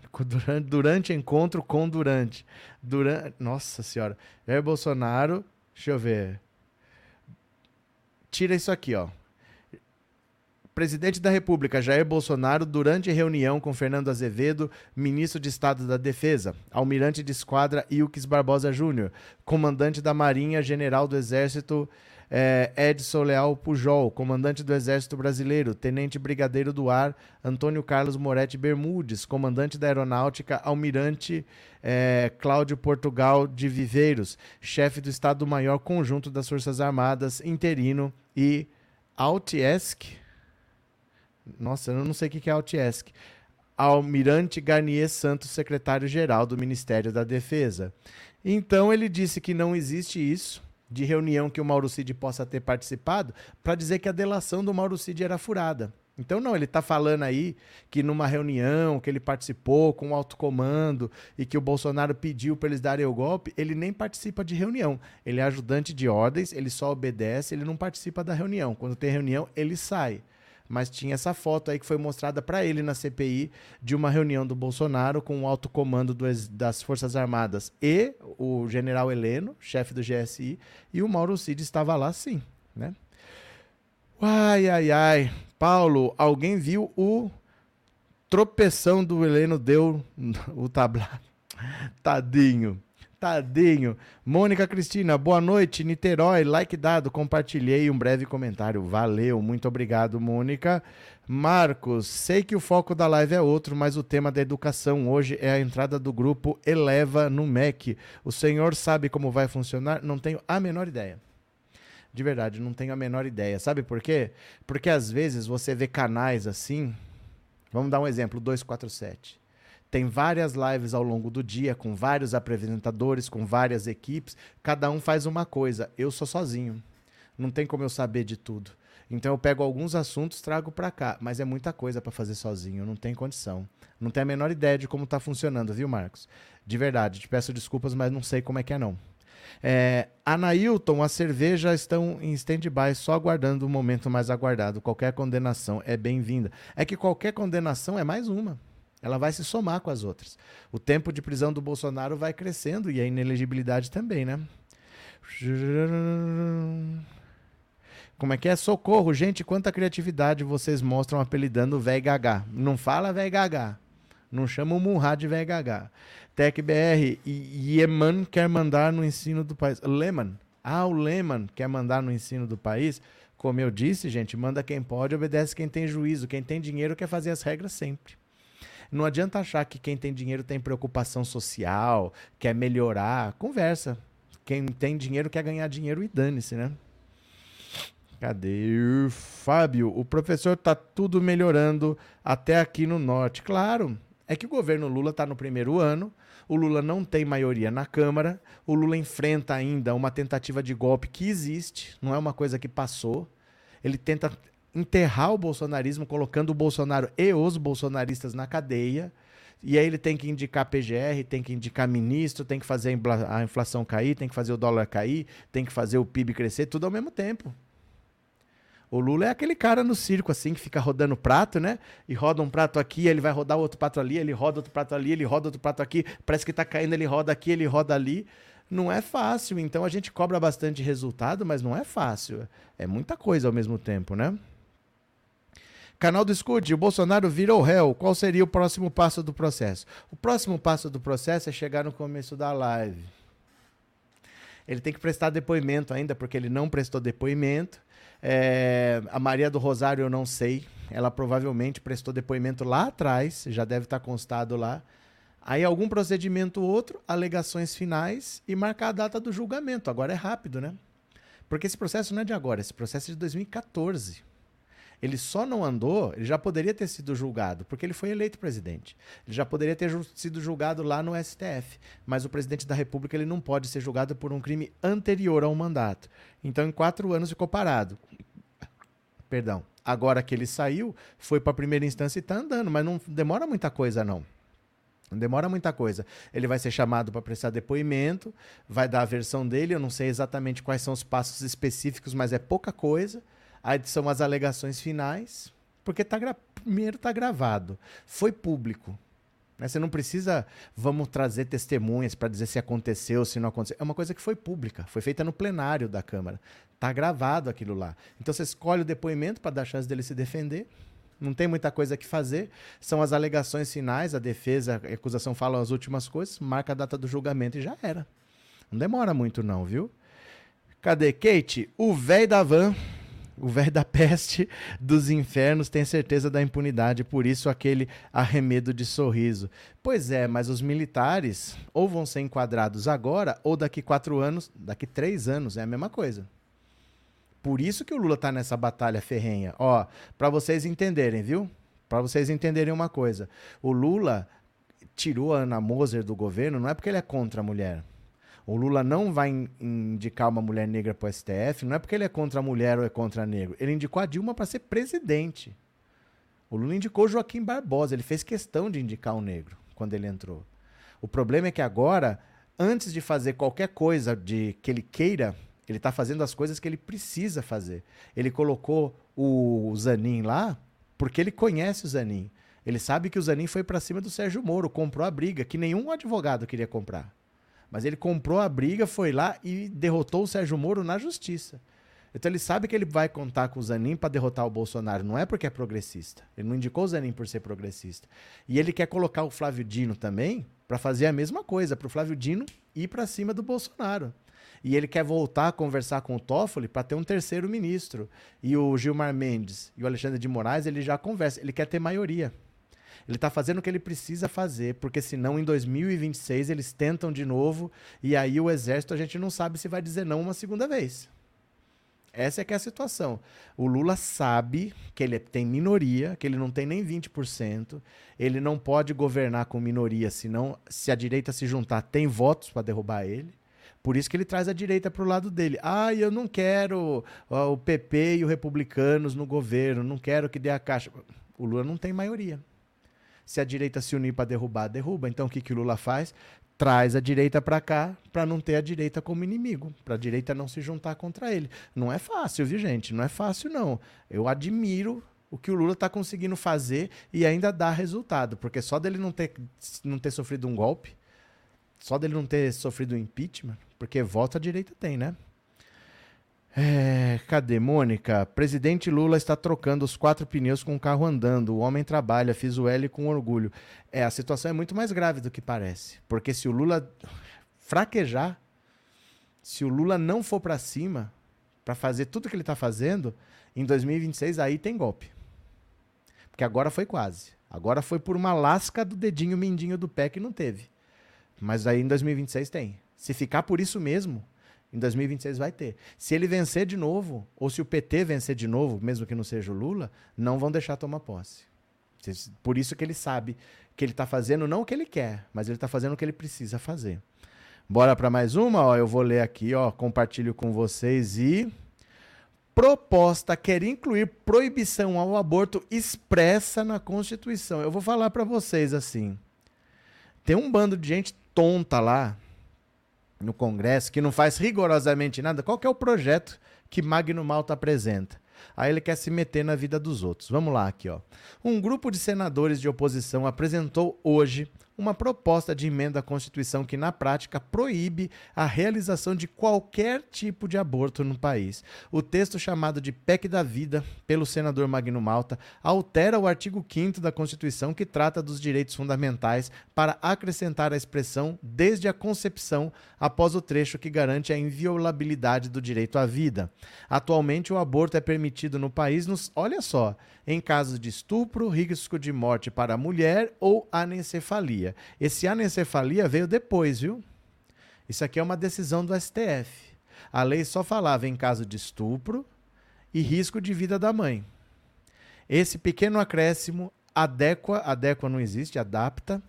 durante, encontro com durante. durante. Nossa senhora. Jair Bolsonaro. Deixa eu ver. Tira isso aqui, ó presidente da República Jair Bolsonaro durante reunião com Fernando Azevedo, ministro de Estado da Defesa, almirante de esquadra Ilques Barbosa Júnior, comandante da Marinha, general do Exército eh, Edson Leal Pujol, comandante do Exército Brasileiro, tenente brigadeiro do ar Antônio Carlos Moretti Bermudes, comandante da Aeronáutica, almirante eh, Cláudio Portugal de Viveiros, chefe do Estado-Maior Conjunto das Forças Armadas, interino e Altiesc, nossa, eu não sei o que é Altiesc. Almirante Garnier Santos, secretário-geral do Ministério da Defesa. Então ele disse que não existe isso de reunião que o Mauro Cid possa ter participado para dizer que a delação do Mauro Cid era furada. Então, não, ele está falando aí que numa reunião que ele participou com o alto comando e que o Bolsonaro pediu para eles darem o golpe, ele nem participa de reunião. Ele é ajudante de ordens, ele só obedece, ele não participa da reunião. Quando tem reunião, ele sai mas tinha essa foto aí que foi mostrada para ele na CPI de uma reunião do Bolsonaro com o alto comando do, das Forças Armadas e o general Heleno, chefe do GSI, e o Mauro Cid estava lá sim, né? Ai, ai, ai. Paulo, alguém viu o tropeção do Heleno deu o tablado? Tadinho. Tadinho. Mônica Cristina, boa noite. Niterói, like dado, compartilhei um breve comentário. Valeu, muito obrigado, Mônica. Marcos, sei que o foco da live é outro, mas o tema da educação hoje é a entrada do grupo Eleva no MEC. O senhor sabe como vai funcionar? Não tenho a menor ideia. De verdade, não tenho a menor ideia. Sabe por quê? Porque às vezes você vê canais assim. Vamos dar um exemplo: 247 tem várias lives ao longo do dia, com vários apresentadores, com várias equipes. Cada um faz uma coisa. Eu sou sozinho. Não tem como eu saber de tudo. Então eu pego alguns assuntos, trago para cá, mas é muita coisa para fazer sozinho, não tem condição. Não tenho a menor ideia de como está funcionando, viu, Marcos? De verdade, te peço desculpas, mas não sei como é que é não. É, Anailton, as cervejas estão em stand-by, só aguardando o momento mais aguardado. Qualquer condenação é bem-vinda. É que qualquer condenação é mais uma. Ela vai se somar com as outras. O tempo de prisão do Bolsonaro vai crescendo e a inelegibilidade também, né? Como é que é? Socorro, gente, quanta criatividade vocês mostram apelidando o véi Gagá. Não fala véi Gagá. Não chama o Munha de véi Gagá. TecBR, Yeman quer mandar no ensino do país. Lehman. Ah, o Lehman quer mandar no ensino do país. Como eu disse, gente, manda quem pode, obedece quem tem juízo. Quem tem dinheiro quer fazer as regras sempre. Não adianta achar que quem tem dinheiro tem preocupação social, quer melhorar. Conversa. Quem tem dinheiro quer ganhar dinheiro e dane-se, né? Cadê? Fábio, o professor tá tudo melhorando até aqui no norte. Claro, é que o governo Lula está no primeiro ano, o Lula não tem maioria na Câmara, o Lula enfrenta ainda uma tentativa de golpe que existe, não é uma coisa que passou. Ele tenta enterrar o bolsonarismo, colocando o Bolsonaro e os bolsonaristas na cadeia. E aí ele tem que indicar PGR, tem que indicar ministro, tem que fazer a inflação cair, tem que fazer o dólar cair, tem que fazer o PIB crescer, tudo ao mesmo tempo. O Lula é aquele cara no circo, assim, que fica rodando prato, né? E roda um prato aqui, ele vai rodar outro prato ali, ele roda outro prato ali, ele roda outro prato aqui, parece que tá caindo, ele roda aqui, ele roda ali. Não é fácil, então a gente cobra bastante resultado, mas não é fácil. É muita coisa ao mesmo tempo, né? Canal do Escute, o Bolsonaro virou réu. Qual seria o próximo passo do processo? O próximo passo do processo é chegar no começo da live. Ele tem que prestar depoimento ainda, porque ele não prestou depoimento. É, a Maria do Rosário eu não sei. Ela provavelmente prestou depoimento lá atrás, já deve estar constado lá. Aí algum procedimento outro, alegações finais e marcar a data do julgamento. Agora é rápido, né? Porque esse processo não é de agora, esse processo é de 2014. Ele só não andou, ele já poderia ter sido julgado, porque ele foi eleito presidente. Ele já poderia ter sido julgado lá no STF, mas o presidente da República ele não pode ser julgado por um crime anterior ao mandato. Então, em quatro anos ficou parado. Perdão. Agora que ele saiu, foi para a primeira instância e está andando, mas não demora muita coisa, não. Não demora muita coisa. Ele vai ser chamado para prestar depoimento, vai dar a versão dele. Eu não sei exatamente quais são os passos específicos, mas é pouca coisa. Aí são as alegações finais, porque tá gra... primeiro está gravado. Foi público. Né? Você não precisa, vamos trazer testemunhas para dizer se aconteceu, se não aconteceu. É uma coisa que foi pública, foi feita no plenário da Câmara. Está gravado aquilo lá. Então você escolhe o depoimento para dar chance dele se defender. Não tem muita coisa que fazer. São as alegações finais, a defesa, a acusação falam as últimas coisas, marca a data do julgamento e já era. Não demora muito, não, viu? Cadê Kate? O velho da van o velho da peste dos infernos tem certeza da impunidade, por isso aquele arremedo de sorriso. Pois é, mas os militares ou vão ser enquadrados agora, ou daqui quatro anos, daqui três anos, é a mesma coisa. Por isso que o Lula está nessa batalha ferrenha. Ó, para vocês entenderem, viu? Para vocês entenderem uma coisa. O Lula tirou a Ana Moser do governo não é porque ele é contra a mulher. O Lula não vai indicar uma mulher negra para o STF, não é porque ele é contra a mulher ou é contra negro. Ele indicou a Dilma para ser presidente. O Lula indicou Joaquim Barbosa, ele fez questão de indicar um negro quando ele entrou. O problema é que agora, antes de fazer qualquer coisa de que ele queira, ele está fazendo as coisas que ele precisa fazer. Ele colocou o Zanin lá porque ele conhece o Zanin. Ele sabe que o Zanin foi para cima do Sérgio Moro, comprou a briga que nenhum advogado queria comprar. Mas ele comprou a briga, foi lá e derrotou o Sérgio Moro na justiça. Então ele sabe que ele vai contar com o Zanin para derrotar o Bolsonaro. Não é porque é progressista. Ele não indicou o Zanin por ser progressista. E ele quer colocar o Flávio Dino também para fazer a mesma coisa, para o Flávio Dino ir para cima do Bolsonaro. E ele quer voltar a conversar com o Toffoli para ter um terceiro ministro. E o Gilmar Mendes e o Alexandre de Moraes, ele já conversa. Ele quer ter maioria. Ele está fazendo o que ele precisa fazer, porque senão em 2026 eles tentam de novo e aí o exército a gente não sabe se vai dizer não uma segunda vez. Essa é que é a situação. O Lula sabe que ele tem minoria, que ele não tem nem 20%, ele não pode governar com minoria, senão se a direita se juntar, tem votos para derrubar ele. Por isso que ele traz a direita para o lado dele. Ah, eu não quero o PP e os republicanos no governo, não quero que dê a caixa. O Lula não tem maioria. Se a direita se unir para derrubar, derruba. Então o que, que o Lula faz? Traz a direita para cá para não ter a direita como inimigo, para a direita não se juntar contra ele. Não é fácil, viu, gente? Não é fácil, não. Eu admiro o que o Lula está conseguindo fazer e ainda dá resultado, porque só dele não ter, não ter sofrido um golpe, só dele não ter sofrido um impeachment, porque voto a direita tem, né? É, cadê Mônica? Presidente Lula está trocando os quatro pneus com o carro andando. O homem trabalha, fiz o L com orgulho. É, a situação é muito mais grave do que parece. Porque se o Lula fraquejar, se o Lula não for para cima para fazer tudo que ele está fazendo, em 2026 aí tem golpe. Porque agora foi quase. Agora foi por uma lasca do dedinho mindinho do pé que não teve. Mas aí em 2026 tem. Se ficar por isso mesmo, em 2026 vai ter. Se ele vencer de novo, ou se o PT vencer de novo, mesmo que não seja o Lula, não vão deixar tomar posse. Por isso que ele sabe que ele está fazendo não o que ele quer, mas ele está fazendo o que ele precisa fazer. Bora para mais uma? Ó, eu vou ler aqui, ó, compartilho com vocês e proposta quer incluir proibição ao aborto expressa na Constituição. Eu vou falar para vocês assim. Tem um bando de gente tonta lá no Congresso que não faz rigorosamente nada, qual é o projeto que Magno Malta apresenta? Aí ele quer se meter na vida dos outros. Vamos lá aqui, ó. Um grupo de senadores de oposição apresentou hoje uma proposta de emenda à Constituição que, na prática, proíbe a realização de qualquer tipo de aborto no país. O texto chamado de PEC da Vida, pelo senador Magno Malta, altera o artigo 5 da Constituição que trata dos direitos fundamentais para acrescentar a expressão desde a concepção após o trecho que garante a inviolabilidade do direito à vida. Atualmente, o aborto é permitido no país nos, olha só, em casos de estupro, risco de morte para a mulher ou anencefalia. Esse anencefalia veio depois, viu? Isso aqui é uma decisão do STF. A lei só falava em caso de estupro e risco de vida da mãe. Esse pequeno acréscimo adequa, adequa não existe, adapta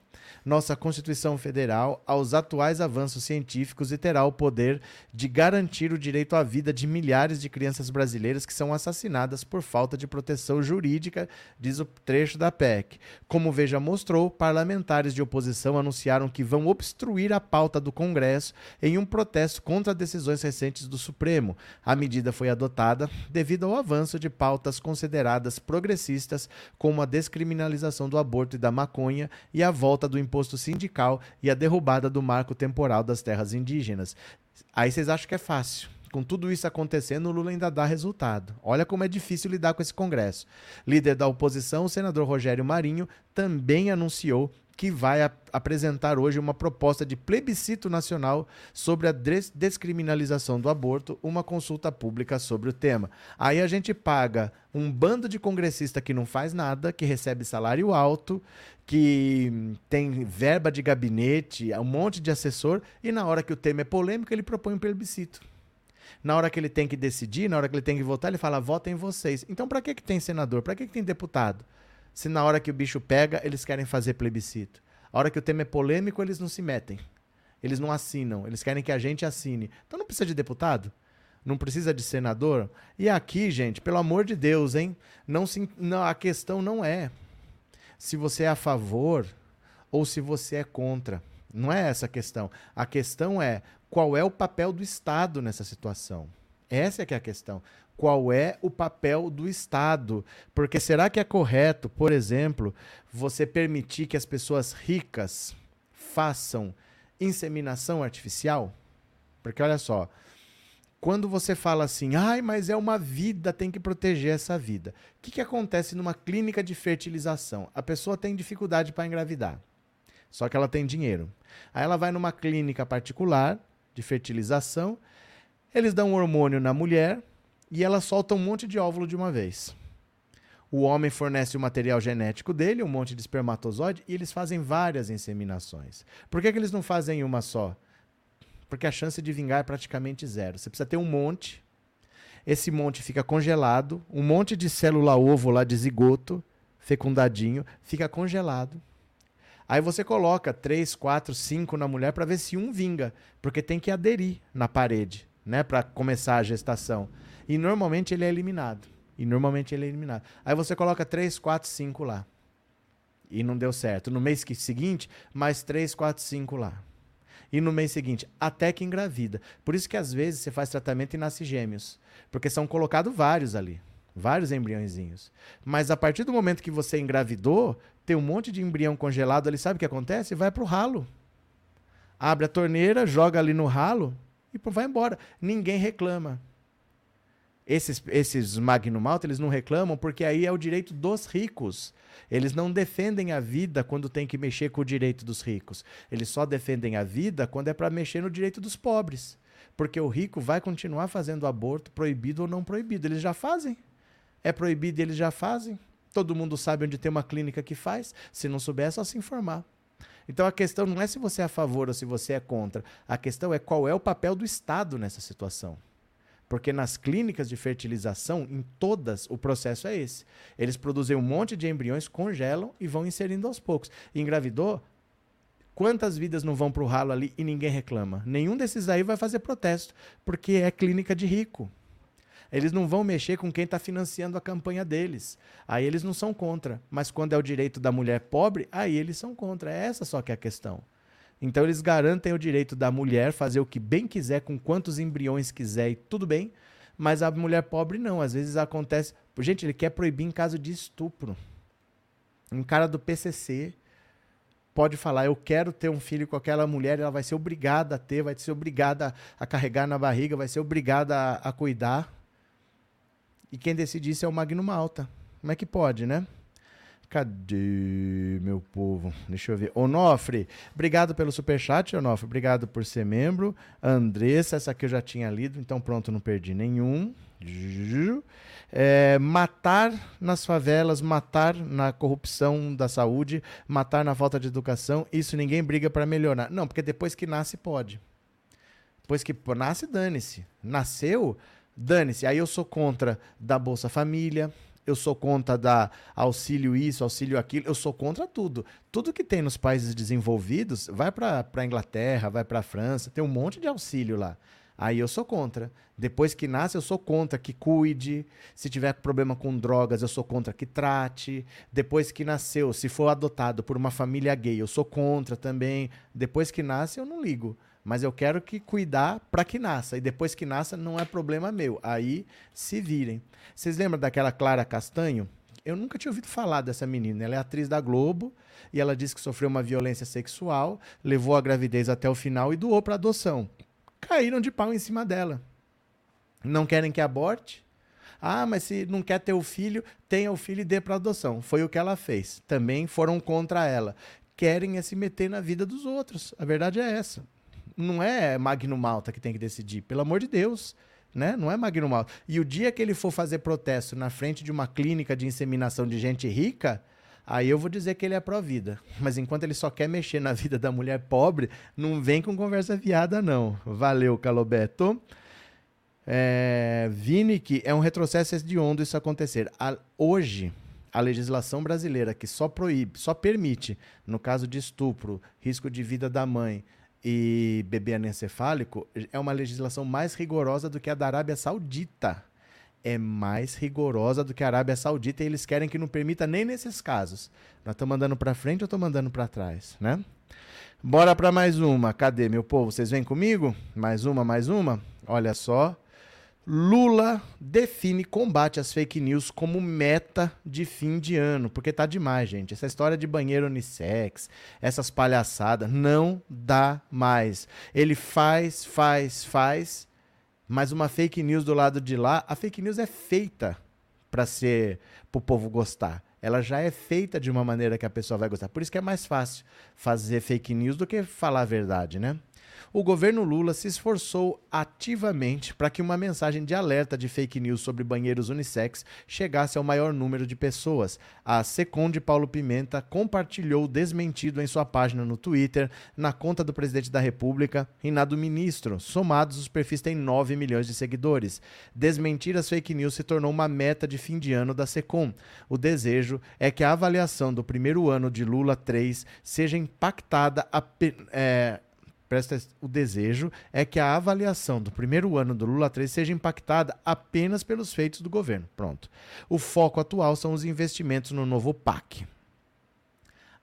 nossa Constituição Federal aos atuais avanços científicos e terá o poder de garantir o direito à vida de milhares de crianças brasileiras que são assassinadas por falta de proteção jurídica, diz o trecho da PEC. Como Veja mostrou, parlamentares de oposição anunciaram que vão obstruir a pauta do Congresso em um protesto contra decisões recentes do Supremo. A medida foi adotada devido ao avanço de pautas consideradas progressistas, como a descriminalização do aborto e da maconha e a volta do imposto sindical e a derrubada do marco temporal das terras indígenas. Aí vocês acham que é fácil. Com tudo isso acontecendo, o Lula ainda dá resultado. Olha como é difícil lidar com esse Congresso. Líder da oposição, o senador Rogério Marinho, também anunciou que vai ap apresentar hoje uma proposta de plebiscito nacional sobre a des descriminalização do aborto, uma consulta pública sobre o tema. Aí a gente paga um bando de congressista que não faz nada, que recebe salário alto, que tem verba de gabinete, um monte de assessor, e na hora que o tema é polêmico, ele propõe um plebiscito. Na hora que ele tem que decidir, na hora que ele tem que votar, ele fala: votem vocês. Então, para que, que tem senador? Para que, que tem deputado? Se na hora que o bicho pega, eles querem fazer plebiscito. A hora que o tema é polêmico, eles não se metem. Eles não assinam. Eles querem que a gente assine. Então não precisa de deputado? Não precisa de senador? E aqui, gente, pelo amor de Deus, hein? Não, se, não a questão não é se você é a favor ou se você é contra. Não é essa a questão. A questão é qual é o papel do Estado nessa situação. Essa é que é a questão qual é o papel do Estado. Porque será que é correto, por exemplo, você permitir que as pessoas ricas façam inseminação artificial? Porque olha só, quando você fala assim, ai, mas é uma vida, tem que proteger essa vida. O que, que acontece numa clínica de fertilização? A pessoa tem dificuldade para engravidar, só que ela tem dinheiro. Aí ela vai numa clínica particular de fertilização, eles dão um hormônio na mulher, e ela solta um monte de óvulo de uma vez. O homem fornece o material genético dele, um monte de espermatozoide, e eles fazem várias inseminações. Por que, que eles não fazem uma só? Porque a chance de vingar é praticamente zero. Você precisa ter um monte, esse monte fica congelado, um monte de célula ovo lá de zigoto, fecundadinho, fica congelado. Aí você coloca 3, 4, 5 na mulher para ver se um vinga, porque tem que aderir na parede, né, para começar a gestação. E normalmente ele é eliminado. E normalmente ele é eliminado. Aí você coloca 3, 4, 5 lá. E não deu certo. No mês seguinte, mais 3, 4, 5 lá. E no mês seguinte, até que engravida. Por isso que às vezes você faz tratamento e nasce gêmeos. Porque são colocados vários ali. Vários embriõezinhos. Mas a partir do momento que você engravidou, tem um monte de embrião congelado ali. Sabe o que acontece? Vai pro ralo. Abre a torneira, joga ali no ralo e vai embora. Ninguém reclama. Esses, esses Magnum Alta, eles não reclamam porque aí é o direito dos ricos. Eles não defendem a vida quando tem que mexer com o direito dos ricos. Eles só defendem a vida quando é para mexer no direito dos pobres. Porque o rico vai continuar fazendo aborto, proibido ou não proibido. Eles já fazem. É proibido e eles já fazem. Todo mundo sabe onde tem uma clínica que faz. Se não souber, é só se informar. Então a questão não é se você é a favor ou se você é contra. A questão é qual é o papel do Estado nessa situação. Porque nas clínicas de fertilização, em todas, o processo é esse. Eles produzem um monte de embriões, congelam e vão inserindo aos poucos. Engravidou? Quantas vidas não vão para o ralo ali e ninguém reclama? Nenhum desses aí vai fazer protesto, porque é clínica de rico. Eles não vão mexer com quem está financiando a campanha deles. Aí eles não são contra. Mas quando é o direito da mulher pobre, aí eles são contra. É essa só que é a questão. Então eles garantem o direito da mulher fazer o que bem quiser, com quantos embriões quiser e tudo bem, mas a mulher pobre não. Às vezes acontece. Gente, ele quer proibir em caso de estupro. Um cara do PCC pode falar: Eu quero ter um filho com aquela mulher, ela vai ser obrigada a ter, vai ser obrigada a carregar na barriga, vai ser obrigada a, a cuidar. E quem decide isso é o Magno Malta. Como é que pode, né? Cadê, meu povo? Deixa eu ver. Onofre, obrigado pelo superchat, Onofre. Obrigado por ser membro. Andressa, essa aqui eu já tinha lido, então pronto, não perdi nenhum. É, matar nas favelas, matar na corrupção da saúde, matar na falta de educação, isso ninguém briga para melhorar. Não, porque depois que nasce, pode. Depois que nasce, dane-se. Nasceu, dane-se. Aí eu sou contra da Bolsa Família, eu sou contra dar auxílio isso, auxílio aquilo, eu sou contra tudo. Tudo que tem nos países desenvolvidos, vai para a Inglaterra, vai para a França, tem um monte de auxílio lá. Aí eu sou contra. Depois que nasce, eu sou contra que cuide. Se tiver problema com drogas, eu sou contra que trate. Depois que nasceu, se for adotado por uma família gay, eu sou contra também. Depois que nasce, eu não ligo. Mas eu quero que cuidar para que nasça. E depois que nasça, não é problema meu. Aí se virem. Vocês lembram daquela Clara Castanho? Eu nunca tinha ouvido falar dessa menina. Ela é atriz da Globo e ela disse que sofreu uma violência sexual, levou a gravidez até o final e doou para adoção caíram de pau em cima dela. Não querem que aborte? Ah, mas se não quer ter o filho, tenha o filho e dê para adoção. Foi o que ela fez. Também foram contra ela. Querem é se meter na vida dos outros. A verdade é essa. Não é Magno Malta que tem que decidir, pelo amor de Deus. Né? Não é Magno Malta. E o dia que ele for fazer protesto na frente de uma clínica de inseminação de gente rica, Aí eu vou dizer que ele é pró-vida. Mas enquanto ele só quer mexer na vida da mulher pobre, não vem com conversa viada, não. Valeu, Calobeto. É, Vini, que é um retrocesso hediondo isso acontecer. A, hoje, a legislação brasileira que só proíbe, só permite, no caso de estupro, risco de vida da mãe e bebê anencefálico, é uma legislação mais rigorosa do que a da Arábia Saudita é mais rigorosa do que a Arábia Saudita e eles querem que não permita nem nesses casos. Nós estamos mandando para frente ou estou mandando para trás, né? Bora para mais uma. Cadê, meu povo? Vocês vêm comigo? Mais uma, mais uma? Olha só. Lula define combate às fake news como meta de fim de ano, porque tá demais, gente. Essa história de banheiro unissex, essas palhaçadas, não dá mais. Ele faz, faz, faz mas uma fake news do lado de lá, a fake news é feita para ser para o povo gostar. Ela já é feita de uma maneira que a pessoa vai gostar. Por isso que é mais fácil fazer fake news do que falar a verdade, né? O governo Lula se esforçou ativamente para que uma mensagem de alerta de fake news sobre banheiros unissex chegasse ao maior número de pessoas. A Secom de Paulo Pimenta compartilhou o desmentido em sua página no Twitter, na conta do presidente da República e na do ministro. Somados, os perfis têm 9 milhões de seguidores. Desmentir as fake news se tornou uma meta de fim de ano da Secom. O desejo é que a avaliação do primeiro ano de Lula 3 seja impactada a, é, presta o desejo é que a avaliação do primeiro ano do Lula 3 seja impactada apenas pelos feitos do governo. Pronto. O foco atual são os investimentos no novo PAC.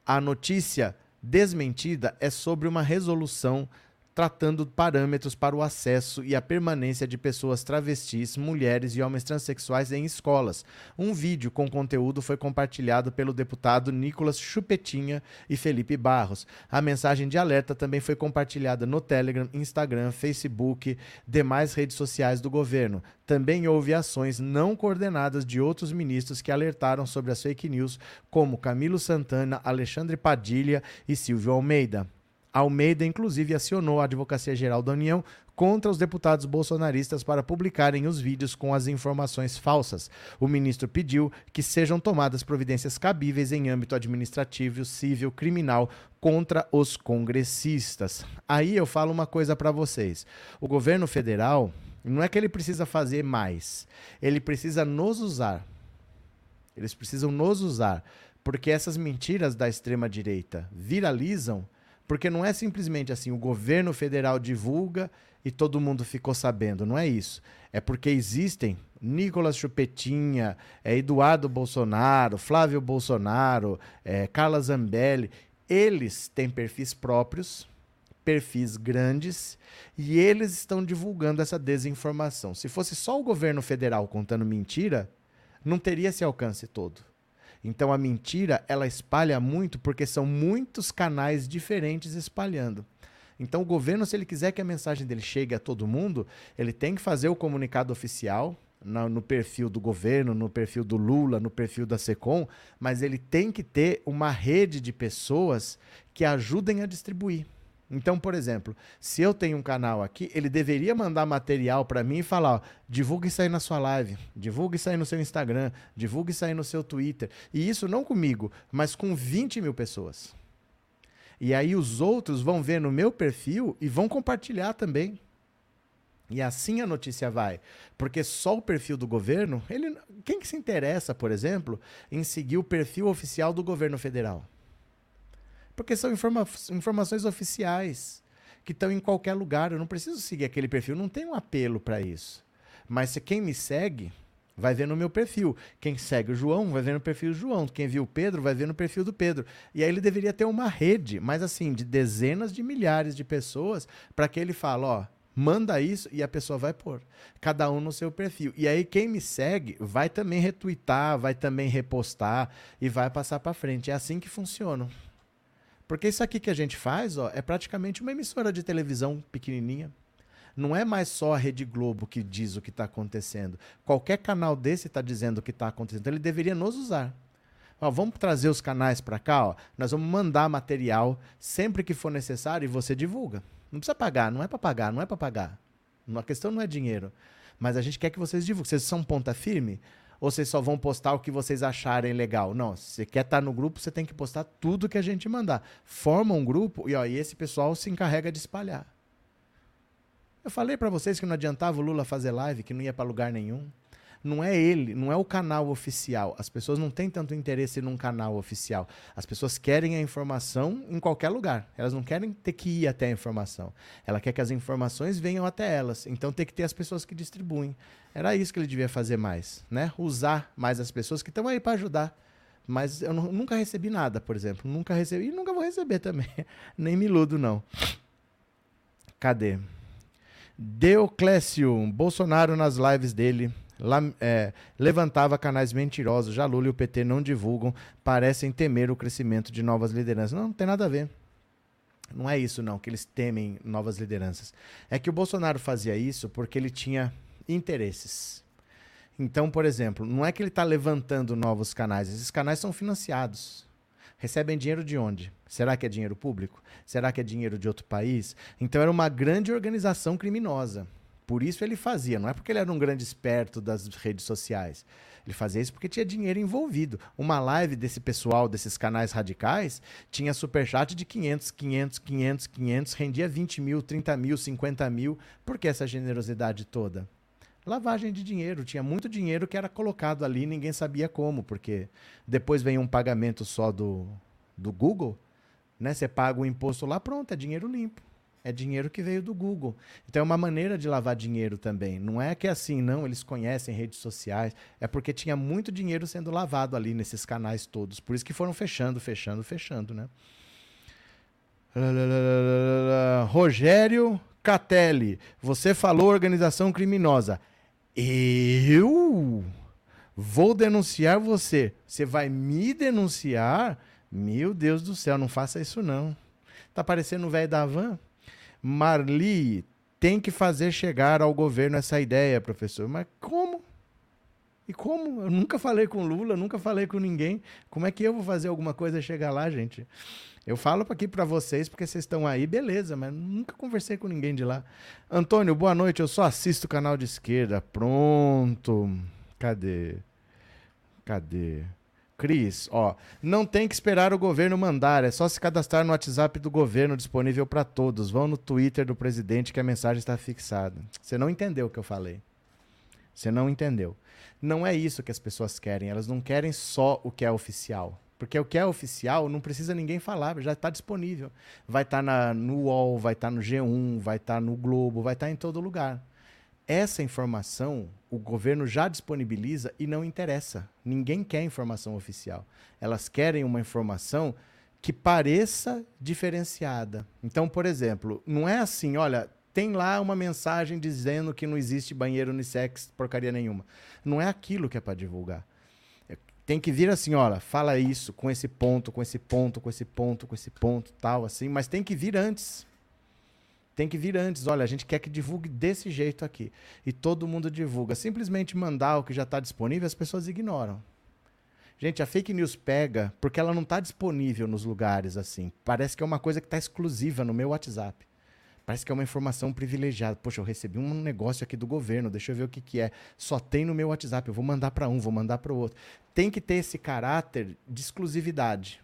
A notícia desmentida é sobre uma resolução tratando parâmetros para o acesso e a permanência de pessoas travestis, mulheres e homens transexuais em escolas. Um vídeo com conteúdo foi compartilhado pelo deputado Nicolas Chupetinha e Felipe Barros. A mensagem de alerta também foi compartilhada no Telegram, Instagram, Facebook, demais redes sociais do governo. Também houve ações não coordenadas de outros ministros que alertaram sobre as fake news, como Camilo Santana, Alexandre Padilha e Silvio Almeida. Almeida, inclusive, acionou a Advocacia Geral da União contra os deputados bolsonaristas para publicarem os vídeos com as informações falsas. O ministro pediu que sejam tomadas providências cabíveis em âmbito administrativo, civil, criminal contra os congressistas. Aí eu falo uma coisa para vocês. O governo federal não é que ele precisa fazer mais, ele precisa nos usar. Eles precisam nos usar, porque essas mentiras da extrema direita viralizam porque não é simplesmente assim, o governo federal divulga e todo mundo ficou sabendo. Não é isso. É porque existem Nicolas Chupetinha, é Eduardo Bolsonaro, Flávio Bolsonaro, é, Carla Zambelli. Eles têm perfis próprios, perfis grandes, e eles estão divulgando essa desinformação. Se fosse só o governo federal contando mentira, não teria esse alcance todo. Então a mentira, ela espalha muito porque são muitos canais diferentes espalhando. Então o governo, se ele quiser que a mensagem dele chegue a todo mundo, ele tem que fazer o comunicado oficial, no, no, perfil do governo, no perfil do Lula, no perfil da SECOM, mas ele tem que ter uma rede de pessoas que ajudem a distribuir. Então, por exemplo, se eu tenho um canal aqui, ele deveria mandar material para mim e falar: ó, divulgue isso aí na sua live, divulgue isso aí no seu Instagram, divulgue isso aí no seu Twitter. E isso não comigo, mas com 20 mil pessoas. E aí os outros vão ver no meu perfil e vão compartilhar também. E assim a notícia vai. Porque só o perfil do governo, ele, quem que se interessa, por exemplo, em seguir o perfil oficial do governo federal? Porque são informa informações oficiais que estão em qualquer lugar. Eu não preciso seguir aquele perfil, não tem um apelo para isso. Mas se quem me segue vai ver no meu perfil. Quem segue o João vai ver no perfil do João. Quem viu o Pedro vai ver no perfil do Pedro. E aí ele deveria ter uma rede, mas assim, de dezenas de milhares de pessoas para que ele fale, ó, manda isso e a pessoa vai pôr. Cada um no seu perfil. E aí quem me segue vai também retweetar, vai também repostar e vai passar para frente. É assim que funciona. Porque isso aqui que a gente faz, ó, é praticamente uma emissora de televisão pequenininha. Não é mais só a Rede Globo que diz o que está acontecendo. Qualquer canal desse está dizendo o que está acontecendo. Então ele deveria nos usar. Ó, vamos trazer os canais para cá, ó. nós vamos mandar material sempre que for necessário e você divulga. Não precisa pagar, não é para pagar, não é para pagar. A questão não é dinheiro. Mas a gente quer que vocês divulguem. Vocês são ponta firme? Ou vocês só vão postar o que vocês acharem legal? Não, se você quer estar tá no grupo, você tem que postar tudo que a gente mandar. Forma um grupo e, ó, e esse pessoal se encarrega de espalhar. Eu falei para vocês que não adiantava o Lula fazer live, que não ia para lugar nenhum. Não é ele, não é o canal oficial. As pessoas não têm tanto interesse num canal oficial. As pessoas querem a informação em qualquer lugar. Elas não querem ter que ir até a informação. Ela quer que as informações venham até elas. Então tem que ter as pessoas que distribuem. Era isso que ele devia fazer mais, né? Usar mais as pessoas que estão aí para ajudar. Mas eu nunca recebi nada, por exemplo. Nunca recebi e nunca vou receber também. Nem me iludo, não. Cadê? Deoclésio, Bolsonaro nas lives dele é, levantava canais mentirosos. Já Lula e o PT não divulgam, parecem temer o crescimento de novas lideranças. Não, não tem nada a ver. Não é isso, não, que eles temem novas lideranças. É que o Bolsonaro fazia isso porque ele tinha interesses. Então, por exemplo, não é que ele está levantando novos canais, esses canais são financiados. Recebem dinheiro de onde? Será que é dinheiro público? Será que é dinheiro de outro país? Então era uma grande organização criminosa. Por isso ele fazia, não é porque ele era um grande esperto das redes sociais. Ele fazia isso porque tinha dinheiro envolvido. Uma live desse pessoal, desses canais radicais, tinha superchat de 500, 500, 500, 500, rendia 20 mil, 30 mil, 50 mil. Por que essa generosidade toda? Lavagem de dinheiro. Tinha muito dinheiro que era colocado ali ninguém sabia como, porque depois vem um pagamento só do, do Google, né? Você paga o imposto lá, pronto, é dinheiro limpo. É dinheiro que veio do Google. Então é uma maneira de lavar dinheiro também. Não é que é assim, não, eles conhecem redes sociais. É porque tinha muito dinheiro sendo lavado ali nesses canais todos. Por isso que foram fechando, fechando, fechando, né? Rogério Catelli, você falou organização criminosa. Eu vou denunciar você. Você vai me denunciar? Meu Deus do céu, não faça isso não. Tá parecendo o velho da van? Marli, tem que fazer chegar ao governo essa ideia, professor. Mas como? E como? Eu nunca falei com Lula, nunca falei com ninguém. Como é que eu vou fazer alguma coisa chegar lá, gente? Eu falo aqui para vocês porque vocês estão aí, beleza, mas nunca conversei com ninguém de lá. Antônio, boa noite. Eu só assisto o canal de esquerda. Pronto. Cadê? Cadê? Cris, ó, não tem que esperar o governo mandar, é só se cadastrar no WhatsApp do governo disponível para todos. Vão no Twitter do presidente que a mensagem está fixada. Você não entendeu o que eu falei. Você não entendeu. Não é isso que as pessoas querem, elas não querem só o que é oficial. Porque o que é oficial não precisa ninguém falar, já está disponível. Vai estar tá no UOL, vai estar tá no G1, vai estar tá no Globo, vai estar tá em todo lugar. Essa informação o governo já disponibiliza e não interessa. Ninguém quer informação oficial. Elas querem uma informação que pareça diferenciada. Então, por exemplo, não é assim, olha, tem lá uma mensagem dizendo que não existe banheiro unissex, porcaria nenhuma. Não é aquilo que é para divulgar. Tem que vir assim, olha, fala isso com esse ponto, com esse ponto, com esse ponto, com esse ponto, tal, assim, mas tem que vir antes. Tem que vir antes. Olha, a gente quer que divulgue desse jeito aqui. E todo mundo divulga. Simplesmente mandar o que já está disponível, as pessoas ignoram. Gente, a fake news pega porque ela não está disponível nos lugares assim. Parece que é uma coisa que está exclusiva no meu WhatsApp. Parece que é uma informação privilegiada. Poxa, eu recebi um negócio aqui do governo, deixa eu ver o que, que é. Só tem no meu WhatsApp, eu vou mandar para um, vou mandar para o outro. Tem que ter esse caráter de exclusividade.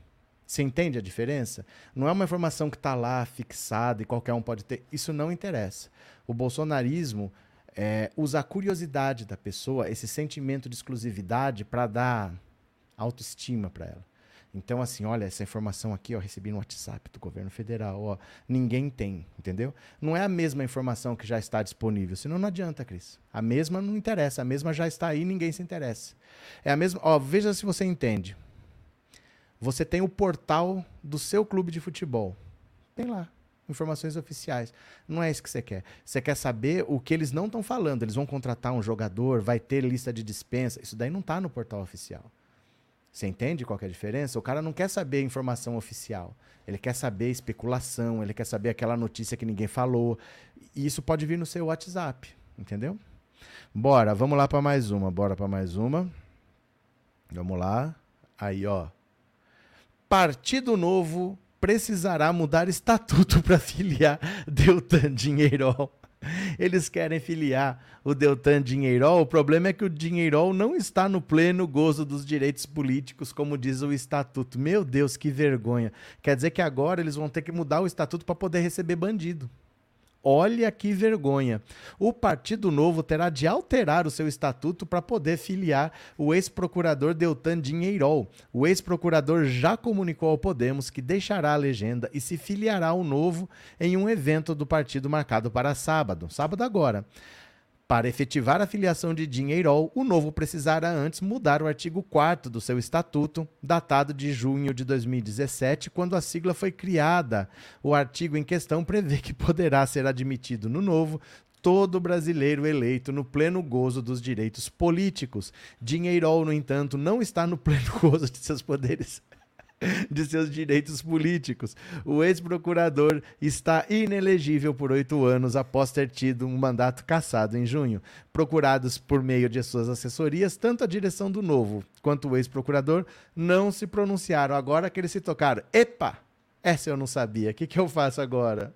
Você entende a diferença? Não é uma informação que está lá fixada e qualquer um pode ter. Isso não interessa. O bolsonarismo é, usa a curiosidade da pessoa, esse sentimento de exclusividade, para dar autoestima para ela. Então, assim, olha, essa informação aqui, ó, recebi no WhatsApp do governo federal, ó, ninguém tem, entendeu? Não é a mesma informação que já está disponível, senão não adianta, Cris. A mesma não interessa, a mesma já está aí, ninguém se interessa. É a mesma, ó, veja se você entende. Você tem o portal do seu clube de futebol. Tem lá, informações oficiais. Não é isso que você quer. Você quer saber o que eles não estão falando. Eles vão contratar um jogador, vai ter lista de dispensa. Isso daí não está no portal oficial. Você entende qual é a diferença? O cara não quer saber informação oficial. Ele quer saber especulação, ele quer saber aquela notícia que ninguém falou. E isso pode vir no seu WhatsApp, entendeu? Bora, vamos lá para mais uma. Bora para mais uma. Vamos lá. Aí, ó. Partido Novo precisará mudar estatuto para filiar Deltan Dinheirol. Eles querem filiar o Deltan Dinheirol. O problema é que o Dinheirol não está no pleno gozo dos direitos políticos, como diz o estatuto. Meu Deus, que vergonha. Quer dizer que agora eles vão ter que mudar o estatuto para poder receber bandido. Olha que vergonha. O Partido Novo terá de alterar o seu estatuto para poder filiar o ex-procurador Deltan Dinheirol. O ex-procurador já comunicou ao Podemos que deixará a legenda e se filiará ao Novo em um evento do partido marcado para sábado, sábado agora. Para efetivar a filiação de Dinheirol, o novo precisará antes mudar o artigo 4 do seu estatuto, datado de junho de 2017, quando a sigla foi criada. O artigo em questão prevê que poderá ser admitido no novo todo brasileiro eleito no pleno gozo dos direitos políticos. Dinheirol, no entanto, não está no pleno gozo de seus poderes de seus direitos políticos. O ex-procurador está inelegível por oito anos após ter tido um mandato cassado em junho. Procurados por meio de suas assessorias, tanto a direção do Novo quanto o ex-procurador não se pronunciaram. Agora que eles se tocaram, epa, essa eu não sabia, o que, que eu faço agora?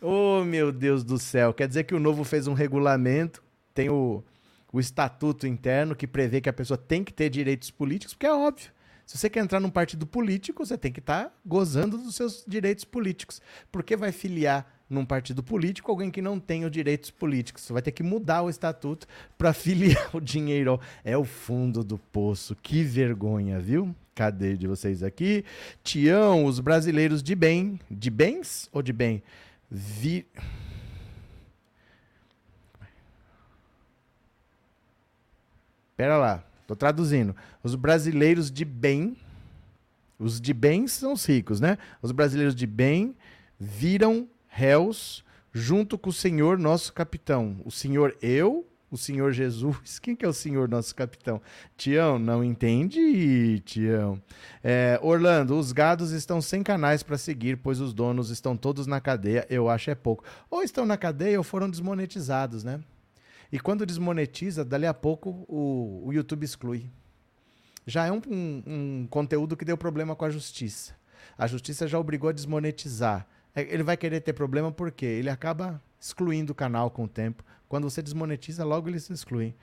oh, meu Deus do céu, quer dizer que o Novo fez um regulamento, tem o o estatuto interno que prevê que a pessoa tem que ter direitos políticos, porque é óbvio. Se você quer entrar num partido político, você tem que estar tá gozando dos seus direitos políticos. Por que vai filiar num partido político alguém que não tem os direitos políticos? Você vai ter que mudar o estatuto para filiar o dinheiro. É o fundo do poço. Que vergonha, viu? Cadê de vocês aqui? Tião, os brasileiros de bem. De bens ou de bem? Vi... Pera lá, tô traduzindo. Os brasileiros de bem, os de bem são os ricos, né? Os brasileiros de bem viram réus junto com o Senhor nosso capitão. O Senhor eu, o Senhor Jesus. Quem que é o Senhor nosso capitão? Tião, não entendi, Tião. É, Orlando, os gados estão sem canais para seguir, pois os donos estão todos na cadeia. Eu acho é pouco. Ou estão na cadeia ou foram desmonetizados, né? E quando desmonetiza, dali a pouco o, o YouTube exclui. Já é um, um, um conteúdo que deu problema com a justiça. A justiça já obrigou a desmonetizar. É, ele vai querer ter problema porque ele acaba excluindo o canal com o tempo. Quando você desmonetiza, logo ele se exclui.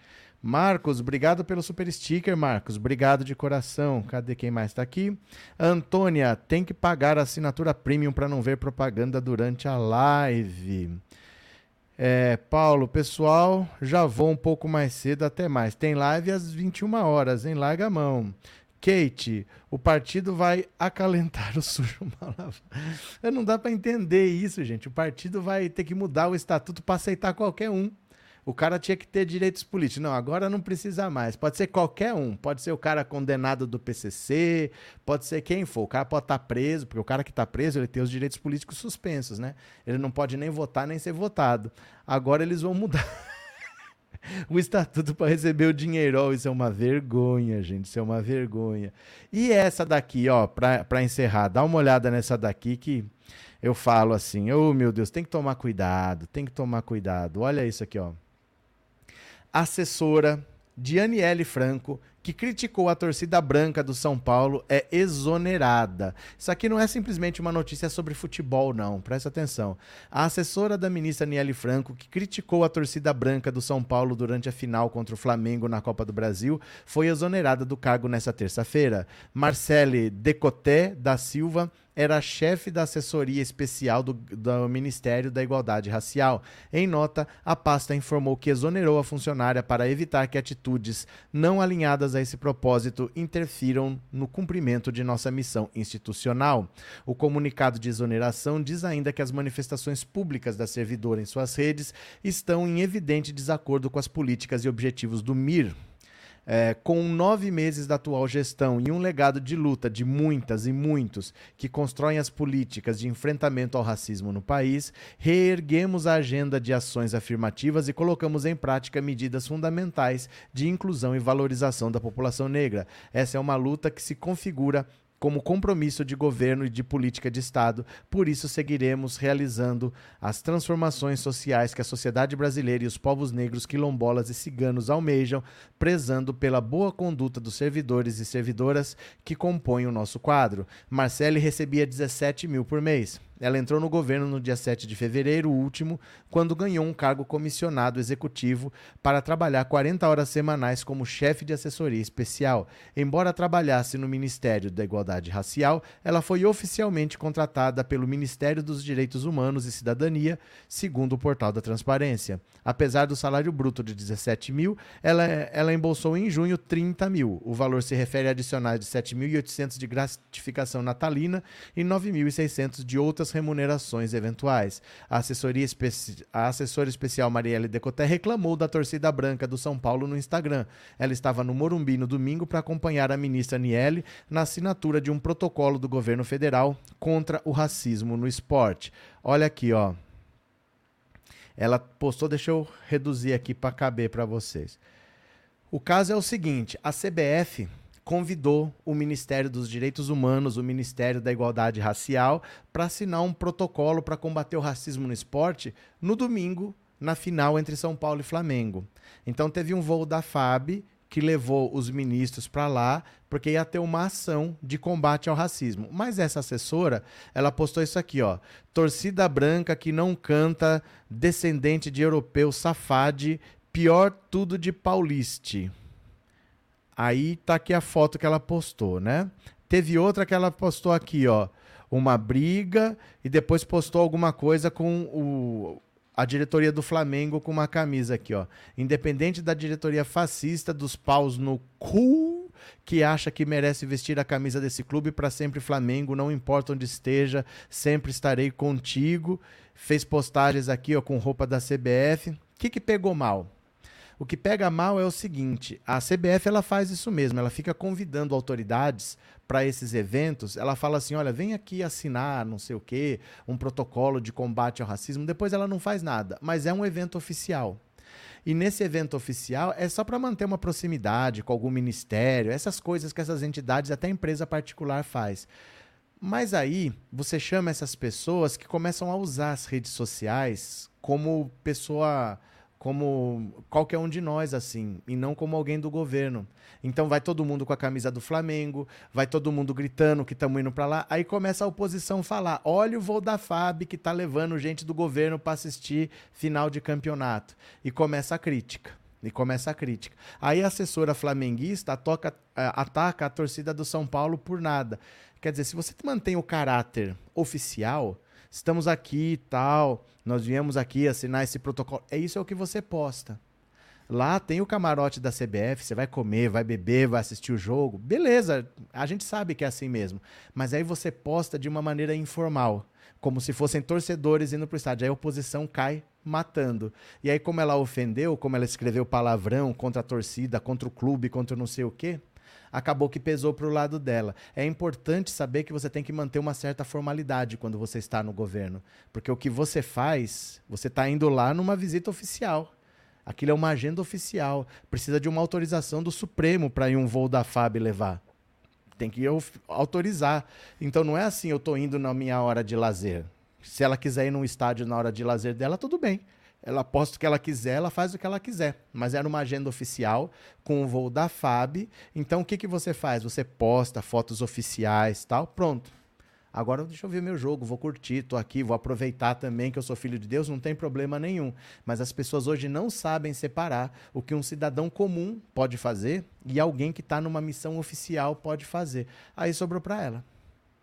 Marcos, obrigado pelo super sticker, Marcos. Obrigado de coração. Cadê quem mais está aqui? Antônia, tem que pagar a assinatura premium para não ver propaganda durante a live. É, Paulo, pessoal, já vou um pouco mais cedo, até mais. Tem live às 21 horas, hein? Larga a mão. Kate, o partido vai acalentar o sujo Não dá para entender isso, gente. O partido vai ter que mudar o estatuto para aceitar qualquer um o cara tinha que ter direitos políticos. Não, agora não precisa mais. Pode ser qualquer um. Pode ser o cara condenado do PCC, pode ser quem for. O cara pode estar tá preso, porque o cara que está preso, ele tem os direitos políticos suspensos, né? Ele não pode nem votar, nem ser votado. Agora eles vão mudar. o estatuto para receber o dinheiro. Isso é uma vergonha, gente. Isso é uma vergonha. E essa daqui, ó, para encerrar, dá uma olhada nessa daqui que eu falo assim: oh meu Deus, tem que tomar cuidado, tem que tomar cuidado. Olha isso aqui, ó assessora de Aniele Franco que criticou a torcida branca do São Paulo é exonerada. Isso aqui não é simplesmente uma notícia sobre futebol, não. Presta atenção. A assessora da ministra Niele Franco, que criticou a torcida branca do São Paulo durante a final contra o Flamengo na Copa do Brasil, foi exonerada do cargo nesta terça-feira. Marcele Decoté da Silva era chefe da assessoria especial do, do, Ministério da Igualdade Racial. Em nota, a pasta informou que exonerou a funcionária para evitar que atitudes não alinhadas a esse propósito interfiram no cumprimento de nossa missão institucional. O comunicado de exoneração diz ainda que as manifestações públicas da servidora em suas redes estão em evidente desacordo com as políticas e objetivos do MIR, é, com nove meses da atual gestão e um legado de luta de muitas e muitos que constroem as políticas de enfrentamento ao racismo no país, reerguemos a agenda de ações afirmativas e colocamos em prática medidas fundamentais de inclusão e valorização da população negra. Essa é uma luta que se configura como compromisso de governo e de política de Estado. Por isso, seguiremos realizando as transformações sociais que a sociedade brasileira e os povos negros, quilombolas e ciganos almejam, prezando pela boa conduta dos servidores e servidoras que compõem o nosso quadro. Marcele recebia 17 mil por mês. Ela entrou no governo no dia 7 de fevereiro último, quando ganhou um cargo comissionado executivo para trabalhar 40 horas semanais como chefe de assessoria especial. Embora trabalhasse no Ministério da Igualdade Racial, ela foi oficialmente contratada pelo Ministério dos Direitos Humanos e Cidadania, segundo o portal da Transparência. Apesar do salário bruto de 17 mil, ela, ela embolsou em junho 30 mil. O valor se refere a adicionais de 7.800 de gratificação natalina e 9.600 de outras remunerações eventuais. A, assessoria especi... a assessora especial Marielle Decoté reclamou da torcida branca do São Paulo no Instagram. Ela estava no Morumbi no domingo para acompanhar a ministra Niele na assinatura de um protocolo do governo federal contra o racismo no esporte. Olha aqui, ó. Ela postou, deixa eu reduzir aqui para caber para vocês. O caso é o seguinte: a CBF convidou o Ministério dos Direitos Humanos, o Ministério da Igualdade Racial, para assinar um protocolo para combater o racismo no esporte no domingo, na final entre São Paulo e Flamengo. Então teve um voo da FAB que levou os ministros para lá, porque ia ter uma ação de combate ao racismo. Mas essa assessora, ela postou isso aqui, ó: torcida branca que não canta, descendente de europeu safade, pior tudo de pauliste. Aí tá aqui a foto que ela postou, né? Teve outra que ela postou aqui, ó, uma briga e depois postou alguma coisa com o, a diretoria do Flamengo com uma camisa aqui, ó. Independente da diretoria fascista dos paus no cu que acha que merece vestir a camisa desse clube para sempre Flamengo, não importa onde esteja, sempre estarei contigo. Fez postagens aqui, ó, com roupa da CBF. O que que pegou mal? O que pega mal é o seguinte: a CBF ela faz isso mesmo, ela fica convidando autoridades para esses eventos. Ela fala assim: olha, vem aqui assinar não sei o quê, um protocolo de combate ao racismo. Depois ela não faz nada, mas é um evento oficial. E nesse evento oficial é só para manter uma proximidade com algum ministério, essas coisas que essas entidades, até empresa particular, faz. Mas aí você chama essas pessoas que começam a usar as redes sociais como pessoa como qualquer um de nós, assim, e não como alguém do governo. Então vai todo mundo com a camisa do Flamengo, vai todo mundo gritando que estamos indo para lá. Aí começa a oposição falar: olha o voo da FAB que tá levando gente do governo para assistir final de campeonato. E começa a crítica. E começa a crítica. Aí a assessora flamenguista toca, ataca a torcida do São Paulo por nada. Quer dizer, se você mantém o caráter oficial, estamos aqui e tal, nós viemos aqui assinar esse protocolo. É isso é o que você posta. Lá tem o camarote da CBF, você vai comer, vai beber, vai assistir o jogo. Beleza, a gente sabe que é assim mesmo. Mas aí você posta de uma maneira informal, como se fossem torcedores indo pro estádio. Aí a oposição cai matando. E aí, como ela ofendeu, como ela escreveu palavrão contra a torcida, contra o clube, contra não sei o quê, acabou que pesou para o lado dela. É importante saber que você tem que manter uma certa formalidade quando você está no governo, porque o que você faz, você está indo lá numa visita oficial. Aquilo é uma agenda oficial. Precisa de uma autorização do Supremo para ir um voo da FAB levar. Tem que autorizar. Então não é assim, eu estou indo na minha hora de lazer. Se ela quiser ir num estádio na hora de lazer dela, tudo bem ela posta o que ela quiser, ela faz o que ela quiser. Mas era uma agenda oficial com o voo da FAB. Então o que, que você faz? Você posta fotos oficiais tal, pronto. Agora deixa eu ver meu jogo, vou curtir, tô aqui, vou aproveitar também que eu sou filho de Deus, não tem problema nenhum. Mas as pessoas hoje não sabem separar o que um cidadão comum pode fazer e alguém que está numa missão oficial pode fazer. Aí sobrou para ela.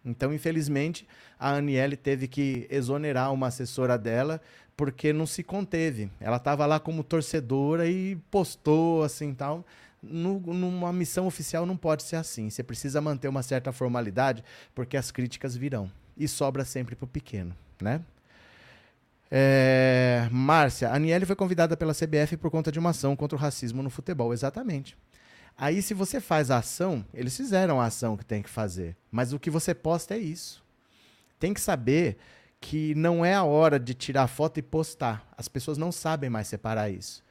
Então, infelizmente, a Aniele teve que exonerar uma assessora dela porque não se conteve. Ela estava lá como torcedora e postou assim tal. No, numa missão oficial não pode ser assim. Você precisa manter uma certa formalidade porque as críticas virão. E sobra sempre para o pequeno, né? É, Márcia, a Aniele foi convidada pela CBF por conta de uma ação contra o racismo no futebol. Exatamente. Aí, se você faz a ação, eles fizeram a ação que tem que fazer. Mas o que você posta é isso. Tem que saber que não é a hora de tirar foto e postar. As pessoas não sabem mais separar isso.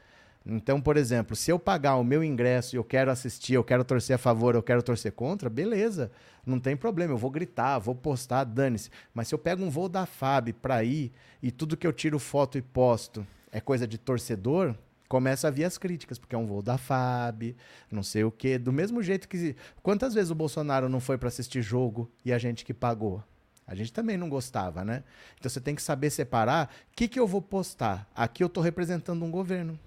Então, por exemplo, se eu pagar o meu ingresso e eu quero assistir, eu quero torcer a favor, eu quero torcer contra, beleza, não tem problema, eu vou gritar, vou postar, dane-se. Mas se eu pego um voo da FAB para ir e tudo que eu tiro foto e posto é coisa de torcedor, começa a vir as críticas, porque é um voo da FAB, não sei o quê. Do mesmo jeito que. Quantas vezes o Bolsonaro não foi para assistir jogo e a gente que pagou? A gente também não gostava, né? Então você tem que saber separar o que, que eu vou postar. Aqui eu estou representando um governo.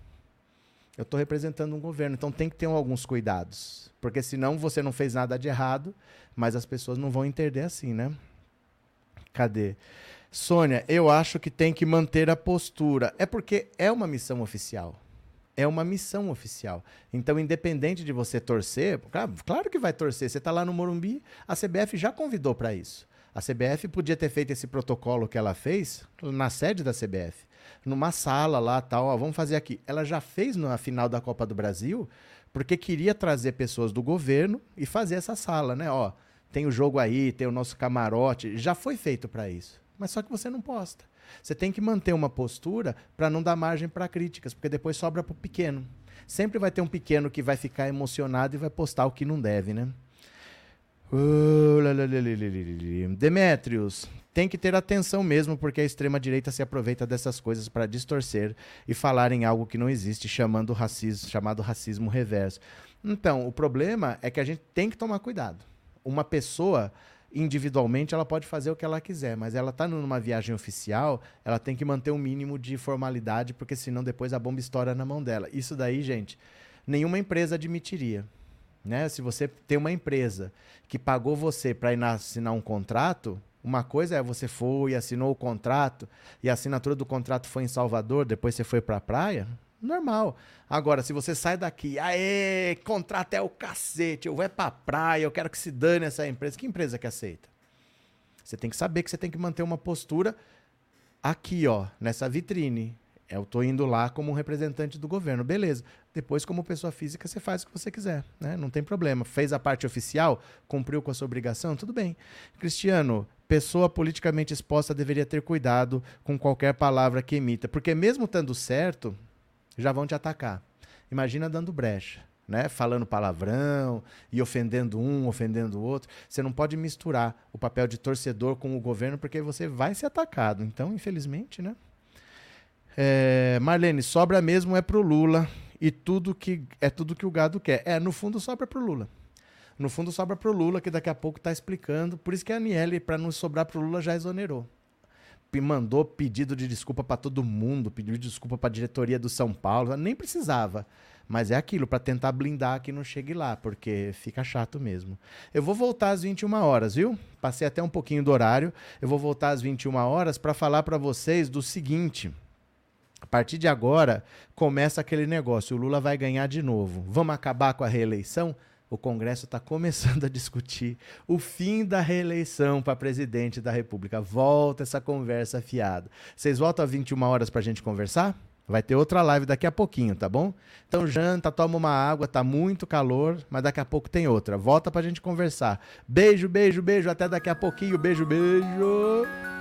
Eu estou representando um governo, então tem que ter alguns cuidados. Porque senão você não fez nada de errado, mas as pessoas não vão entender assim, né? Cadê? Sônia, eu acho que tem que manter a postura. É porque é uma missão oficial. É uma missão oficial. Então, independente de você torcer, claro, claro que vai torcer. Você está lá no Morumbi, a CBF já convidou para isso. A CBF podia ter feito esse protocolo que ela fez na sede da CBF, numa sala lá, tal, ó, vamos fazer aqui. Ela já fez na final da Copa do Brasil, porque queria trazer pessoas do governo e fazer essa sala, né? Ó, tem o jogo aí, tem o nosso camarote, já foi feito para isso. Mas só que você não posta. Você tem que manter uma postura para não dar margem para críticas, porque depois sobra para o pequeno. Sempre vai ter um pequeno que vai ficar emocionado e vai postar o que não deve, né? Uh, Demétrios, tem que ter atenção mesmo, porque a extrema-direita se aproveita dessas coisas para distorcer e falar em algo que não existe, chamando racismo, chamado racismo reverso. Então, o problema é que a gente tem que tomar cuidado. Uma pessoa, individualmente, ela pode fazer o que ela quiser, mas ela está numa viagem oficial, ela tem que manter um mínimo de formalidade, porque senão depois a bomba estoura na mão dela. Isso daí, gente, nenhuma empresa admitiria. Né? Se você tem uma empresa que pagou você para assinar um contrato, uma coisa é você foi e assinou o contrato e a assinatura do contrato foi em Salvador, depois você foi para a praia, normal. Agora, se você sai daqui, aê, contrato é o cacete, eu vou é para a praia, eu quero que se dane essa empresa. Que empresa que aceita? Você tem que saber que você tem que manter uma postura aqui, ó, nessa vitrine. Eu estou indo lá como um representante do governo, beleza. Depois, como pessoa física, você faz o que você quiser, né? Não tem problema. Fez a parte oficial, cumpriu com a sua obrigação, tudo bem. Cristiano, pessoa politicamente exposta deveria ter cuidado com qualquer palavra que emita, porque mesmo estando certo, já vão te atacar. Imagina dando brecha. Né? Falando palavrão e ofendendo um, ofendendo o outro. Você não pode misturar o papel de torcedor com o governo, porque você vai ser atacado. Então, infelizmente, né? É, Marlene, sobra mesmo é pro Lula e tudo que é tudo que o gado quer. É, no fundo sobra pro Lula. No fundo sobra pro Lula, que daqui a pouco está explicando. Por isso que a Aniele, para não sobrar pro Lula, já exonerou. Mandou pedido de desculpa para todo mundo, pediu desculpa para a diretoria do São Paulo, nem precisava. Mas é aquilo, para tentar blindar que não chegue lá, porque fica chato mesmo. Eu vou voltar às 21 horas, viu? Passei até um pouquinho do horário. Eu vou voltar às 21 horas para falar para vocês do seguinte. A partir de agora, começa aquele negócio: o Lula vai ganhar de novo. Vamos acabar com a reeleição? O Congresso está começando a discutir o fim da reeleição para presidente da República. Volta essa conversa fiada. Vocês voltam às 21 horas para a gente conversar? Vai ter outra live daqui a pouquinho, tá bom? Então janta, toma uma água, tá muito calor, mas daqui a pouco tem outra. Volta pra gente conversar. Beijo, beijo, beijo, até daqui a pouquinho. Beijo, beijo.